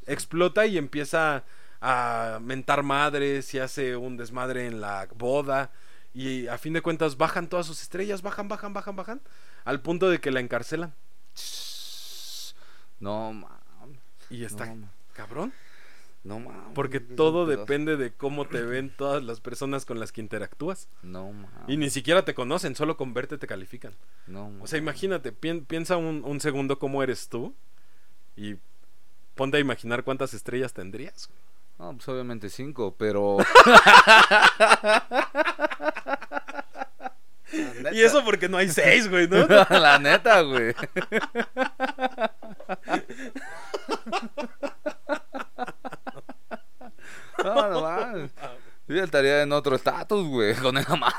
Explota y empieza a mentar madres y hace un desmadre en la boda. Y a fin de cuentas bajan todas sus estrellas, bajan, bajan, bajan, bajan, al punto de que la encarcelan. No, mames. Y está cabrón. No mames. Porque todo depende de cómo te ven todas las personas con las que interactúas. No mames. Y ni siquiera te conocen, solo con verte te califican. No O sea, imagínate, piensa un, un segundo cómo eres tú y ponte a imaginar cuántas estrellas tendrías. No, pues obviamente cinco, pero. y eso porque no hay seis, güey, ¿no? La neta, güey. No, no mames. Yo estaría en otro estatus, güey, con esa madre.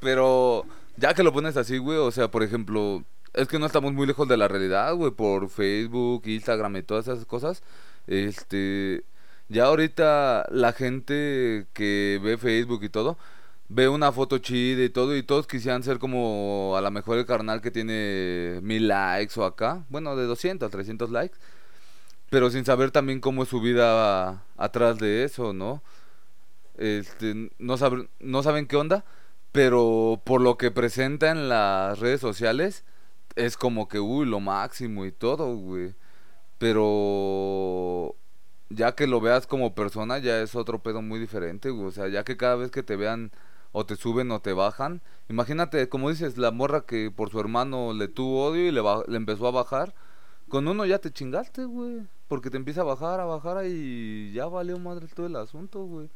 Pero ya que lo pones así, güey, o sea, por ejemplo, es que no estamos muy lejos de la realidad, güey, por Facebook, Instagram y todas esas cosas. Este, ya ahorita la gente que ve Facebook y todo, ve una foto chida y todo, y todos quisieran ser como a lo mejor el carnal que tiene mil likes o acá, bueno, de 200, 300 likes, pero sin saber también cómo es su vida atrás de eso, ¿no? Este, no, no saben qué onda, Pero por lo que presenta en las redes sociales, es como que, uy, lo máximo y todo, güey. Pero ya que lo veas como persona, ya es otro pedo muy diferente, güey. O sea, ya que cada vez que te vean o te suben o te bajan. Imagínate, como dices, la morra que por su hermano le tuvo odio y le, le empezó a bajar. Con uno ya te chingaste, güey. Porque te empieza a bajar, a bajar y ya valió madre todo el asunto, güey.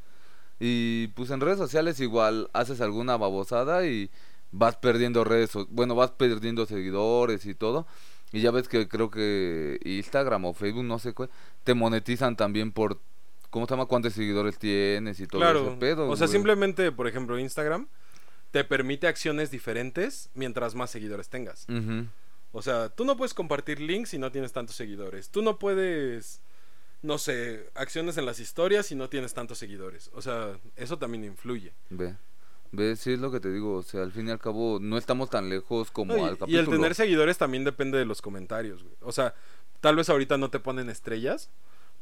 Y pues en redes sociales igual haces alguna babosada y vas perdiendo redes, bueno, vas perdiendo seguidores y todo. Y ya ves que creo que Instagram o Facebook, no sé qué, te monetizan también por ¿cómo se llama? ¿Cuántos seguidores tienes y todo claro. ese pedo? O sea, simplemente, por ejemplo, Instagram te permite acciones diferentes mientras más seguidores tengas. O sea, tú no puedes compartir links si no tienes tantos seguidores. Tú no puedes, no sé, acciones en las historias si no tienes tantos seguidores. O sea, eso también influye. Ve. Ve, sí es lo que te digo, o sea, al fin y al cabo no estamos tan lejos como al capítulo. Y el tener seguidores también depende de los comentarios, güey. O sea, tal vez ahorita no te ponen estrellas,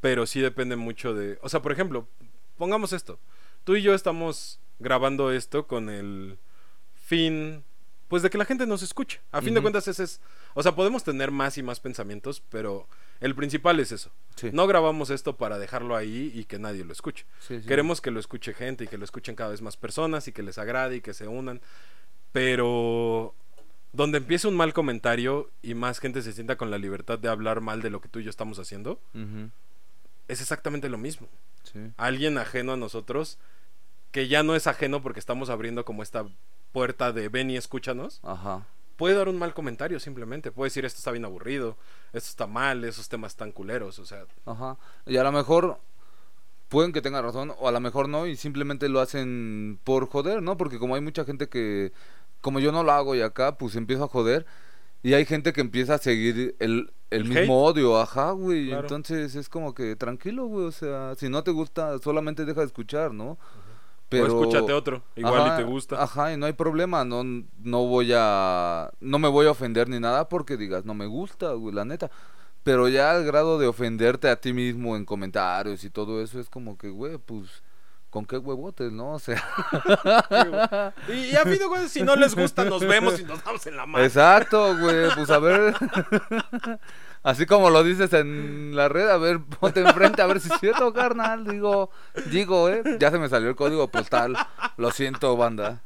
pero sí depende mucho de... O sea, por ejemplo, pongamos esto. Tú y yo estamos grabando esto con el fin, pues de que la gente nos escuche. A fin de cuentas ese es... O sea, podemos tener más y más pensamientos, pero el principal es eso. No grabamos esto para dejarlo ahí y que nadie lo escuche. Queremos que lo escuche gente y que lo escuchen cada vez más personas y que les agrade y que se unan. Pero donde empiece un mal comentario y más gente se sienta con la libertad de hablar mal de lo que tú y yo estamos haciendo, es exactamente lo mismo. Alguien ajeno a nosotros, que ya no es ajeno porque estamos abriendo como esta puerta de ven y escúchanos. Ajá. Puede dar un mal comentario simplemente. Puede decir esto está bien aburrido, esto está mal, esos temas están culeros, o sea. Ajá. Y a lo mejor pueden que tenga razón o a lo mejor no y simplemente lo hacen por joder, ¿no? Porque como hay mucha gente que, como yo no lo hago y acá, pues empiezo a joder y hay gente que empieza a seguir el, el, mismo odio, ajá, güey. Entonces es como que tranquilo, güey. O sea, si no te gusta, solamente deja de escuchar, ¿no? Pero... O escúchate otro, igual y te gusta. Ajá, y no hay problema, no, no voy a, no me voy a ofender ni nada porque digas, no me gusta, güey, la neta. Pero ya al grado de ofenderte a ti mismo en comentarios y todo eso es como que, güey, pues con qué huevotes, ¿no? O sea. y, a fin de si no les gusta, nos vemos y nos damos en la mano. Exacto, güey. Pues a ver. Así como lo dices en la red, a ver, ponte enfrente a ver si es cierto, carnal. Digo, digo, ¿eh? Ya se me salió el código postal. Lo siento, banda.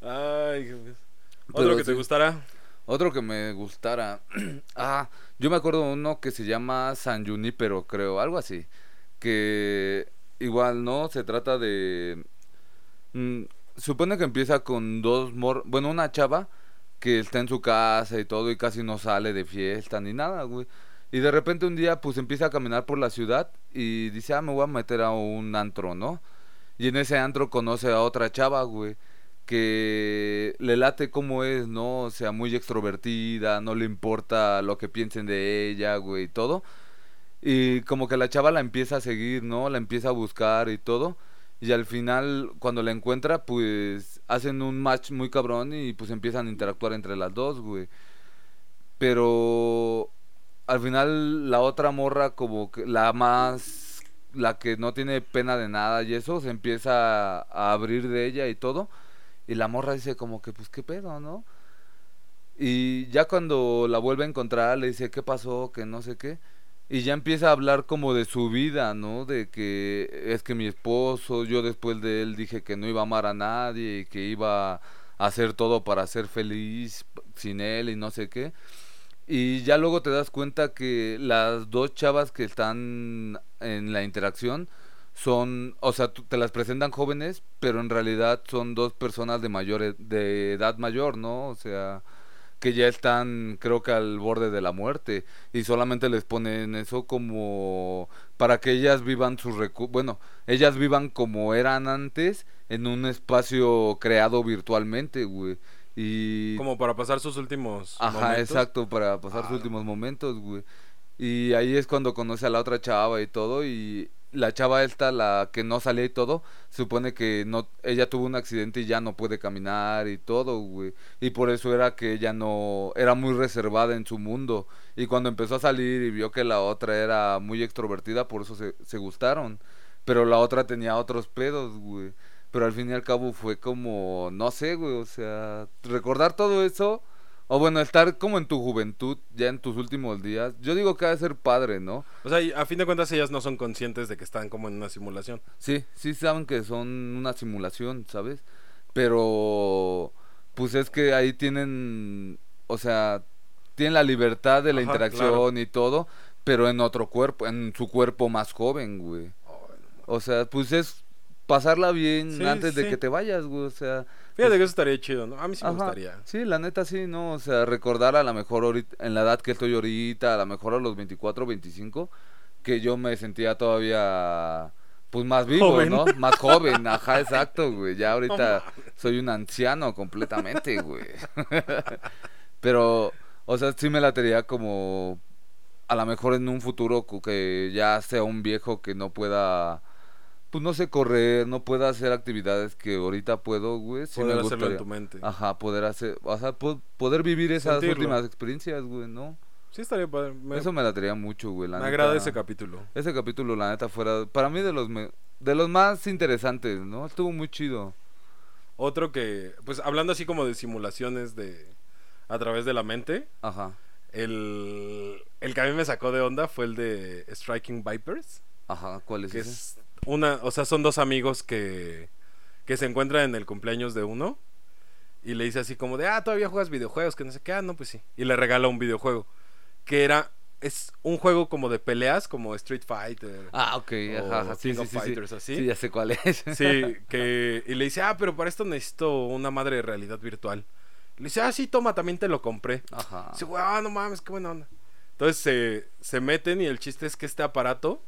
Ay, ¿Otro que te gustara? Otro que me gustara. ah, yo me acuerdo uno que se llama San pero creo, algo así. Que igual, ¿no? Se trata de... Mm, supone que empieza con dos mor... Bueno, una chava que está en su casa y todo y casi no sale de fiesta ni nada, güey. Y de repente un día pues empieza a caminar por la ciudad y dice, ah, me voy a meter a un antro, ¿no? Y en ese antro conoce a otra chava, güey, que le late como es, ¿no? O sea, muy extrovertida, no le importa lo que piensen de ella, güey, y todo. Y como que la chava la empieza a seguir, ¿no? La empieza a buscar y todo. Y al final, cuando la encuentra, pues hacen un match muy cabrón y pues empiezan a interactuar entre las dos, güey. Pero al final la otra morra como que la más la que no tiene pena de nada y eso se empieza a abrir de ella y todo y la morra dice como que pues qué pedo, ¿no? Y ya cuando la vuelve a encontrar le dice qué pasó, que no sé qué y ya empieza a hablar como de su vida, ¿no? De que es que mi esposo, yo después de él dije que no iba a amar a nadie y que iba a hacer todo para ser feliz sin él y no sé qué. Y ya luego te das cuenta que las dos chavas que están en la interacción son, o sea, te las presentan jóvenes, pero en realidad son dos personas de mayor e, de edad mayor, ¿no? O sea, que ya están creo que al borde de la muerte y solamente les ponen eso como para que ellas vivan sus bueno ellas vivan como eran antes en un espacio creado virtualmente güey y como para pasar sus últimos ajá exacto para pasar sus últimos momentos güey y ahí es cuando conoce a la otra chava y todo y la chava esta, la que no salía y todo, supone que no, ella tuvo un accidente y ya no puede caminar y todo, güey. Y por eso era que ella no, era muy reservada en su mundo. Y cuando empezó a salir y vio que la otra era muy extrovertida, por eso se, se gustaron. Pero la otra tenía otros pedos, güey. pero al fin y al cabo fue como, no sé, güey, o sea, recordar todo eso, o bueno, estar como en tu juventud, ya en tus últimos días, yo digo que ha de ser padre, ¿no? O sea, a fin de cuentas ellas no son conscientes de que están como en una simulación. Sí, sí saben que son una simulación, ¿sabes? Pero, pues es que ahí tienen, o sea, tienen la libertad de la Ajá, interacción y todo, pero en otro cuerpo, en su cuerpo más joven, güey. O sea, pues es pasarla bien Sí, antes de que te vayas, güey. O sea, Fíjate que eso estaría chido, ¿no? A mí sí me gustaría. Sí, la neta sí, ¿no? O sea, recordar a lo mejor ahorita, en la edad que estoy ahorita, a lo mejor a los 24, 25, que yo me sentía todavía, pues más vivo, Joven. ¿no? Más joven, ajá, exacto, güey. Ya ahorita soy un anciano completamente, güey. Pero, o sea, sí me latería como, a lo mejor en un futuro que ya sea un viejo que no pueda pues no sé correr, no pueda hacer actividades que ahorita puedo, güey. Sí Poder me hacerlo en tu mente. Ajá, poder hacer, o sea, po- poder vivir esas Sentirlo. últimas experiencias, güey, ¿no? Sí, estaría padre. Me, Eso me latería mucho, güey, la me neta. agrada ese capítulo. Ese capítulo, la neta, fuera, para mí de los me- de los más interesantes, ¿no? Estuvo muy chido. Otro que, pues hablando así como de simulaciones de a través de la mente, Ajá, el, el que a mí me sacó de onda fue el de Striking Vipers, ajá, ¿cuál es que ese? es una, o sea, son dos amigos que, que se encuentran en el cumpleaños de uno y le dice así como de, ah, todavía juegas videojuegos, que no sé qué, ah, no, pues sí, y le regala un videojuego, que era, es un juego como de peleas, como Street Fighter. Ah, ok, o ajá, sí, King sí, of sí, así. Sí, ya sé cuál es. Sí, que. Y le dice, ah, pero para esto necesito una madre de realidad virtual. Le dice, ah, sí, toma, también te lo compré. Ajá. Dice, ah, no mames, qué buena onda. Entonces se, se meten y el chiste es que este aparato,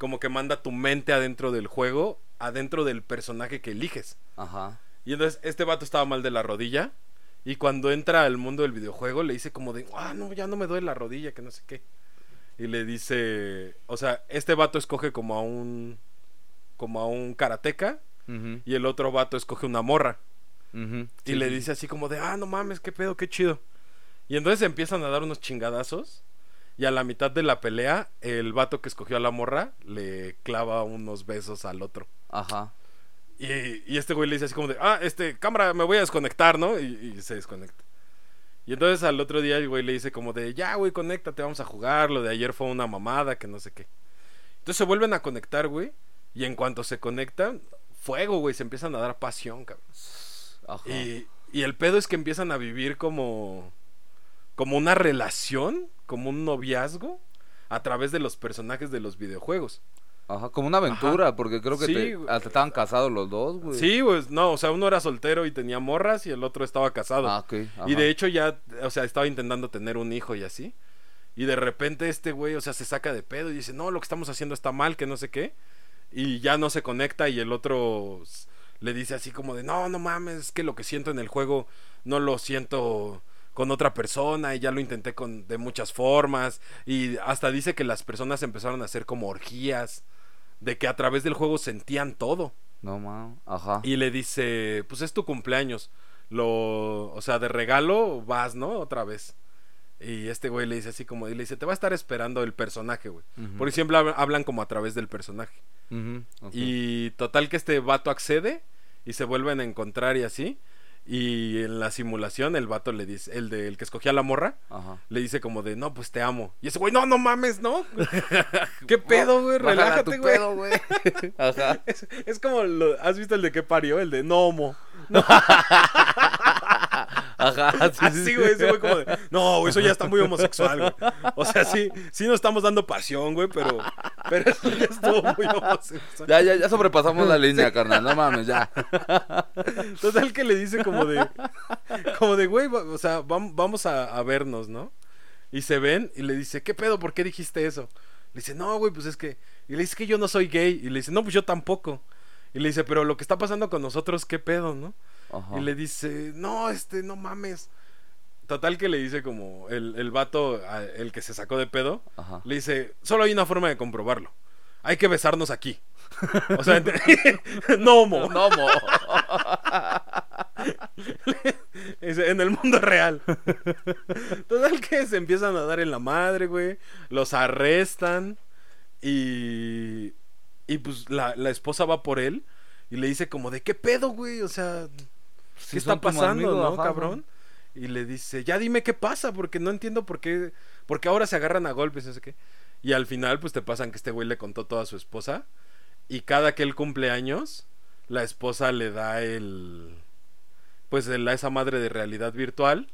como que manda tu mente adentro del juego, adentro del personaje que eliges. Ajá. Y entonces este vato estaba mal de la rodilla. Y cuando entra al mundo del videojuego, le dice como de, ah, no, ya no me duele la rodilla, que no sé qué. Y le dice, o sea, este vato escoge como a un, como a un karateca. Y el otro vato escoge una morra. ujú, Y sí, le dice así como de, ah, no mames, qué pedo, qué chido. Y entonces empiezan a dar unos chingadazos. Y a la mitad de la pelea, el vato que escogió a la morra le clava unos besos al otro. Ajá. Y, y este güey le dice así como de, ah, este, cámara, me voy a desconectar, ¿no? Y, y se desconecta. Y entonces al otro día el güey le dice como de, ya, güey, conéctate, vamos a jugar. Lo de ayer fue una mamada, que no sé qué. Entonces se vuelven a conectar, güey. Y en cuanto se conectan, fuego, güey, se empiezan a dar pasión, cabrón. Ajá. Y, y el pedo es que empiezan a vivir como. como una relación, como un noviazgo, a través de los personajes de los videojuegos. Ajá, como una aventura, porque creo que Sí, te- hasta estaban casados los dos, güey. Sí, pues no, o sea, uno era soltero y tenía morras y el otro estaba casado. Ah, ok. Y de hecho ya, o sea, estaba intentando tener un hijo y así. Y de repente este güey, o sea, se saca de pedo y dice, no, lo que estamos haciendo está mal, que no sé qué. Y ya no se conecta y el otro le dice así como de, no, no mames, es que lo que siento en el juego no lo siento con otra persona y ya lo intenté con de muchas formas. Y hasta dice que las personas empezaron a hacer como orgías, de que a través del juego sentían todo. No, ma. Ajá. Y le dice, pues es tu cumpleaños. Lo, o sea, de regalo vas, ¿no? Otra vez. Y este güey le dice así como, y le dice, te va a estar esperando el personaje, güey. Ujú. Porque siempre hab- hablan como a través del personaje. Y total que este vato accede y se vuelven a encontrar y así. Y en la simulación el vato le dice, el de, el que escogía la morra, Ajá. le dice como de, no, pues te amo. Y ese güey, no, no mames, ¿no? ¿Qué pedo, güey? Relájate, güey. pedo, güey. Ajá. Es, es como, lo, ¿has visto el de qué parió? El de Nomo. Ajá. sí, sí, Así, sí. güey, ese güey como de, no, güey, eso ya está muy homosexual, güey. O sea, sí, sí nos estamos dando pasión, güey, pero, pero eso ya estuvo muy homosexual. Ya, ya, ya sobrepasamos la línea, carnal. No mames, ya. Total que le dice como de, como de, güey, o sea, vam- vamos a, a vernos, ¿no? Y se ven y le dice, ¿qué pedo? ¿Por qué dijiste eso? Le dice, no, güey, pues es que, y le dice que yo no soy gay. Y le dice, no, pues yo tampoco. Y le dice, pero lo que está pasando con nosotros, ¿qué pedo, no? Ajá. Y le dice, no, este, no mames. Total que le dice como el, el vato, a- el que se sacó de pedo, Ajá. le dice, solo hay una forma de comprobarlo. Hay que besarnos aquí. O sea, ent- no. No, mo. Dice, en el mundo real. Total que se empiezan a dar en la madre, güey. Los arrestan. Y. Y pues la, la esposa va por él. Y le dice como de qué pedo, güey, o sea, ¿qué está pasando, no, cabrón? Y le dice, ya dime qué pasa, porque no entiendo por qué, porque ahora se agarran a golpes, no sé qué. Y al final, pues te pasan que este güey le contó todo a su esposa. Y cada que él cumple años, la esposa le da el. Pues el, esa madre de realidad virtual.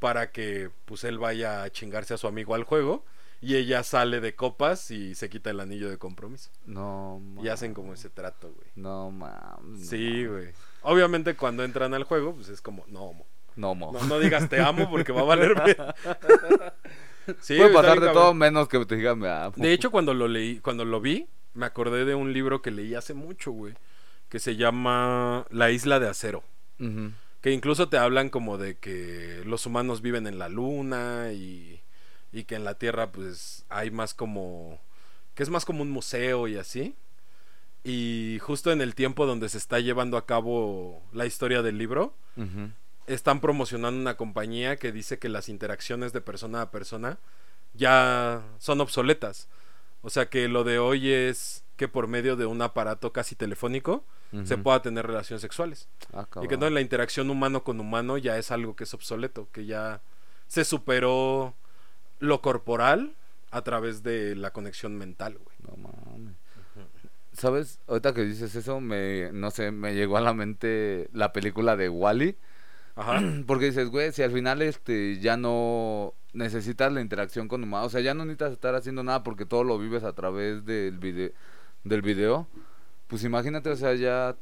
Para que pues él vaya a chingarse a su amigo al juego. Y ella sale de copas y se quita el anillo de compromiso. No, Y hacen como ese trato, güey. No, mames. Sí, güey. Obviamente cuando entran al juego, pues es como, no, No, mo. No, no digas te amo porque va a valer. sí, Puede pasar de todo menos que te digan me amo. De hecho, cuando lo leí, cuando lo vi, me acordé de un libro que leí hace mucho, güey. Que se llama La isla de acero. Que incluso te hablan como de que los humanos viven en la luna y, y que en la Tierra pues hay más como... que es más como un museo y así. Y justo en el tiempo donde se está llevando a cabo la historia del libro, están promocionando una compañía que dice que las interacciones de persona a persona ya son obsoletas. O sea que lo de hoy es que por medio de un aparato casi telefónico se pueda tener relaciones sexuales. Ah, y que no la interacción humano con humano ya es algo que es obsoleto, que ya se superó lo corporal a través de la conexión mental, güey. No mames. ¿Sabes? Ahorita que dices eso, me, no sé, me llegó a la mente la película de Wally. Ajá. Porque dices, güey, si al final este ya no necesitas la interacción con humanos, o sea, ya no necesitas estar haciendo nada porque todo lo vives a través del video, del video, pues imagínate, o sea, ya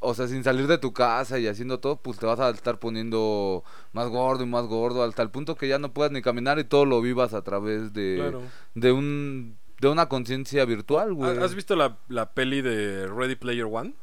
o sea, sin salir de tu casa y haciendo todo, pues te vas a estar poniendo más gordo y más gordo hasta el punto que ya no puedas ni caminar y todo lo vivas a través de, de un de una conciencia virtual, güey. ¿Has visto la, la peli de Ready Player One?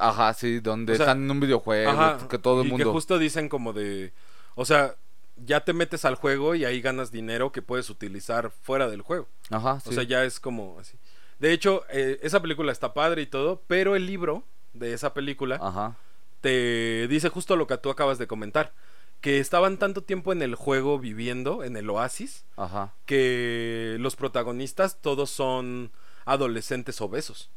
ajá, sí, donde están en un videojuego, que todo el mundo... que justo dicen como de... O sea, ya te metes al juego y ahí ganas dinero que puedes utilizar fuera del juego. Ajá, sí. O sea, ya es como así. De hecho, eh, esa película está padre y todo, pero el libro de esa película Ajá. te dice justo lo que tú acabas de comentar que estaban tanto tiempo en el juego viviendo, en el oasis, que los protagonistas todos son adolescentes obesos.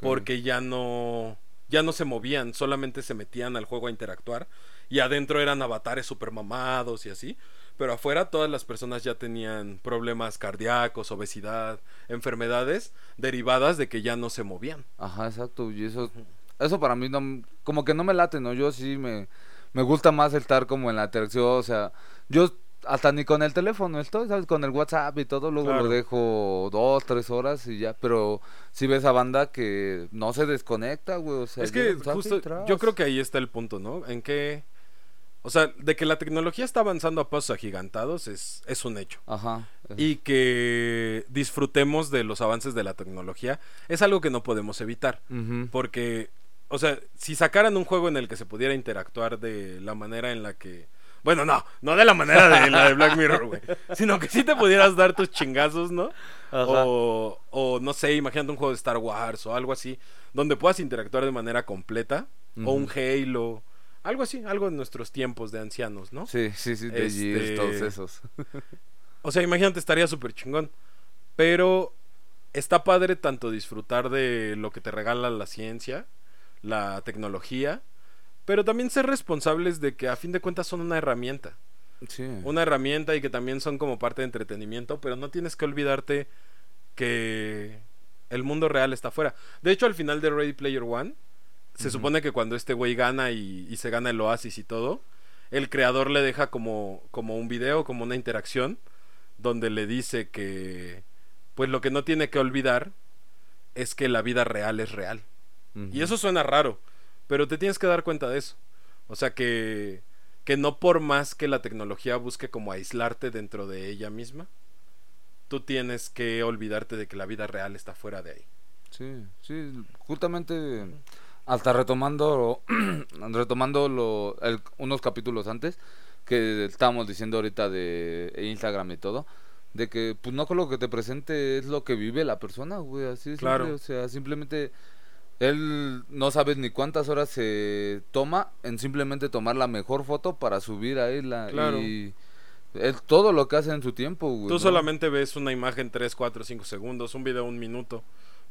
Porque ya no, ya no se movían, solamente se metían al juego a interactuar. Y adentro eran avatares super mamados y así. Pero afuera todas las personas ya tenían problemas cardíacos, obesidad, enfermedades derivadas de que ya no se movían. Ajá, exacto. Y eso, eso para mí no, como que no me late, ¿no? Yo sí me me gusta más estar como en la tercera, o sea, yo hasta ni con el teléfono estoy, ¿sabes? Con el WhatsApp y todo, luego lo dejo dos, tres horas y ya, pero si ves a banda que no se desconecta, güey, o sea... Es que justo, yo creo que ahí está el punto, ¿no? En que, o sea, de que la tecnología está avanzando a pasos agigantados es, es un hecho. Ajá. Y que disfrutemos de los avances de la tecnología es algo que no podemos evitar, porque o sea, si sacaran un juego en el que se pudiera interactuar de la manera en la que. Bueno, no, no de la manera de la de Black Mirror, güey. Sino que sí te pudieras dar tus chingazos, ¿no? O, o no sé, imagínate un juego de Star Wars o algo así, donde puedas interactuar de manera completa. O un Halo. Algo así, algo en nuestros tiempos de ancianos, ¿no? Sí, sí, sí, de este... todos esos. o sea, imagínate, estaría súper chingón. Pero está padre tanto disfrutar de lo que te regala la ciencia la tecnología, pero también ser responsables de que a fin de cuentas son una herramienta. Una herramienta y que también son como parte de entretenimiento, pero no tienes que olvidarte que el mundo real está afuera. De hecho, al final de Ready Player One, se supone que cuando este güey gana y, se gana el oasis y todo, el creador le deja como, como un video, como una interacción, donde le dice que, pues lo que no tiene que olvidar es que la vida real es real. Y eso suena raro, pero te tienes que dar cuenta de eso. O sea que, que no por más que la tecnología busque como aislarte dentro de ella misma, tú tienes que olvidarte de que la vida real está fuera de ahí. Sí, sí, justamente hasta retomando retomando lo, unos capítulos antes que estábamos diciendo ahorita de Instagram y todo, de que pues no con lo que te presente es lo que vive la persona, güey, así claro. o sea, simplemente él no sabes ni cuántas horas se toma en simplemente tomar la mejor foto para subir a él. Claro. Y es todo lo que hace en su tiempo, Tú solamente ves una imagen 3, 4, 5 segundos, un video un minuto.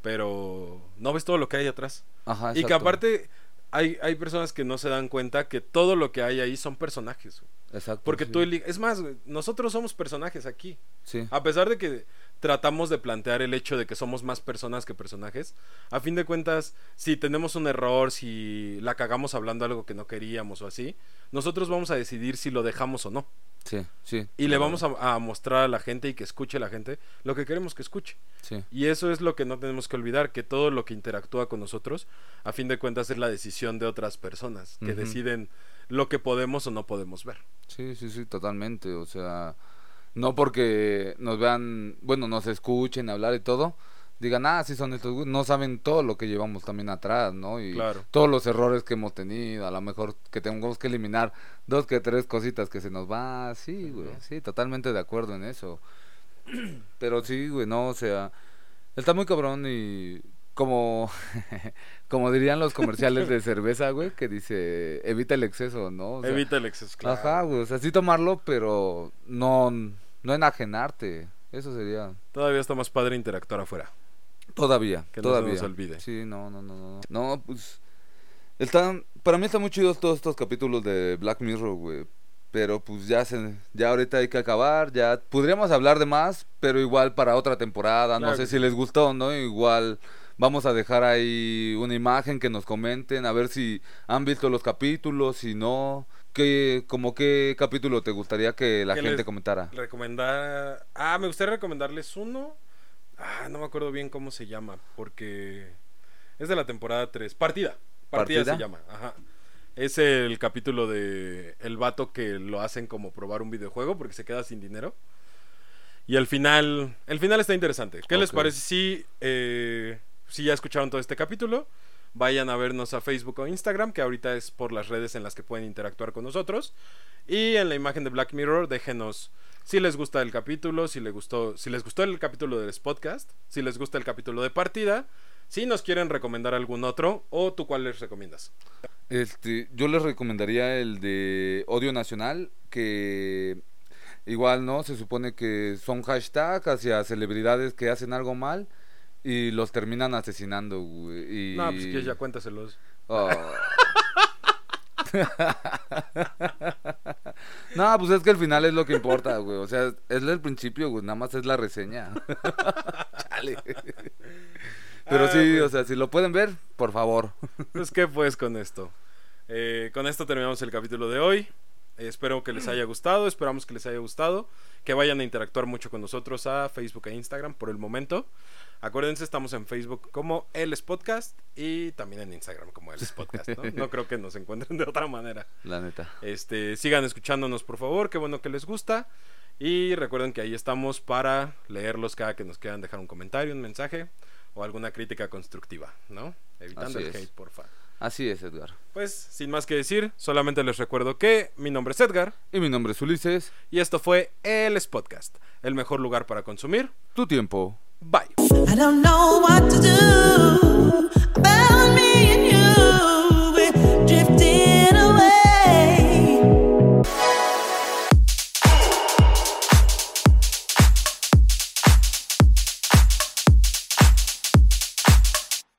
pero no ves todo lo que hay atrás. Ajá, y que aparte hay, hay personas que no se dan cuenta que todo lo que hay ahí son personajes. Exacto. Porque tú, es más, nosotros somos personajes aquí. Sí. A pesar de que tratamos de plantear el hecho de que somos más personas que personajes. A fin de cuentas, si tenemos un error, si la cagamos hablando algo que no queríamos o así, nosotros vamos a decidir si lo dejamos o no. Sí, sí. Y le vamos a, mostrar a la gente y que escuche la gente lo que queremos que escuche. Sí. Y eso es lo que no tenemos que olvidar, que todo lo que interactúa con nosotros, a fin de cuentas, es la decisión de otras personas, que deciden lo que podemos o no podemos ver. Sí, sí, sí, totalmente. O sea, no porque nos vean, bueno, nos escuchen hablar y todo, digan, ah, sí son estos, no saben todo lo que llevamos también atrás, ¿no? Y todos los errores que hemos tenido, a lo mejor que tengamos que eliminar dos que tres cositas que se nos va, sí, güey, sí, totalmente de acuerdo en eso. Pero sí, güey, no, o sea, está muy cabrón y como, como dirían los comerciales de cerveza, güey, que dice, evita el exceso, ¿no? evita el exceso, claro. Ajá, güey, o sea, sí tomarlo, pero no, no enajenarte. Eso sería. Todavía está más padre interactuar afuera. Todavía, que todavía. no se nos olvide. Sí, no, no, no, no. No, pues. Están, para mí están muy chidos todos estos capítulos de Black Mirror, güey. Pero pues ya se, ya ahorita hay que acabar, ya podríamos hablar de más, pero igual para otra temporada, no sé si les gustó, ¿no? Igual vamos a dejar ahí una imagen que nos comenten, a ver si han visto los capítulos, si no, ¿Qué, como qué capítulo te gustaría que la gente comentara? Recomendar. Ah, me gustaría recomendarles uno. Ah, no me acuerdo bien cómo se llama, porque es de la temporada 3. Partida. Partida, se llama. Ajá. Es el capítulo de el vato que lo hacen como probar un videojuego porque se queda sin dinero. Y el final, el final está interesante. ¿Qué les parece si, eh, si ya escucharon todo este capítulo? Vayan a vernos a Facebook o Instagram, que ahorita es por las redes en las que pueden interactuar con nosotros. Y en la imagen de Black Mirror, déjenos si les gusta el capítulo, si les gustó, si les gustó el capítulo del podcast, si les gusta el capítulo de partida, si nos quieren recomendar algún otro, o tú cuál les recomiendas. Este, yo les recomendaría el de Odio Nacional, que igual, ¿no? Se supone que son hashtags hacia celebridades que hacen algo mal y los terminan asesinando, güey. Y... No, pues que ya cuéntaselos. Oh. no, pues es que el final es lo que importa, güey. O sea, es el principio, güey. Nada más es la reseña. Chale. Pero sí, o sea, si lo pueden ver, por favor. Pues, ¿qué pues con esto? Eh, con esto terminamos el capítulo de hoy. Espero que les haya gustado. Esperamos que les haya gustado. Que vayan a interactuar mucho con nosotros a Facebook e Instagram por el momento. Acuérdense, estamos en Facebook como El Podcast y también en Instagram como El Podcast, ¿no? ¿no? creo que nos encuentren de otra manera. La neta. Este, sigan escuchándonos, por favor, qué bueno que les gusta. Y recuerden que ahí estamos para leerlos cada que nos quieran dejar un comentario, un mensaje o alguna crítica constructiva, ¿no? Evitando el hate, porfa. Así es, Edgar. Pues, sin más que decir, solamente les recuerdo que mi nombre es Edgar. Y mi nombre es Ulises. Y esto fue El Podcast, el mejor lugar para consumir tu tiempo. Bye. I don't know what to do.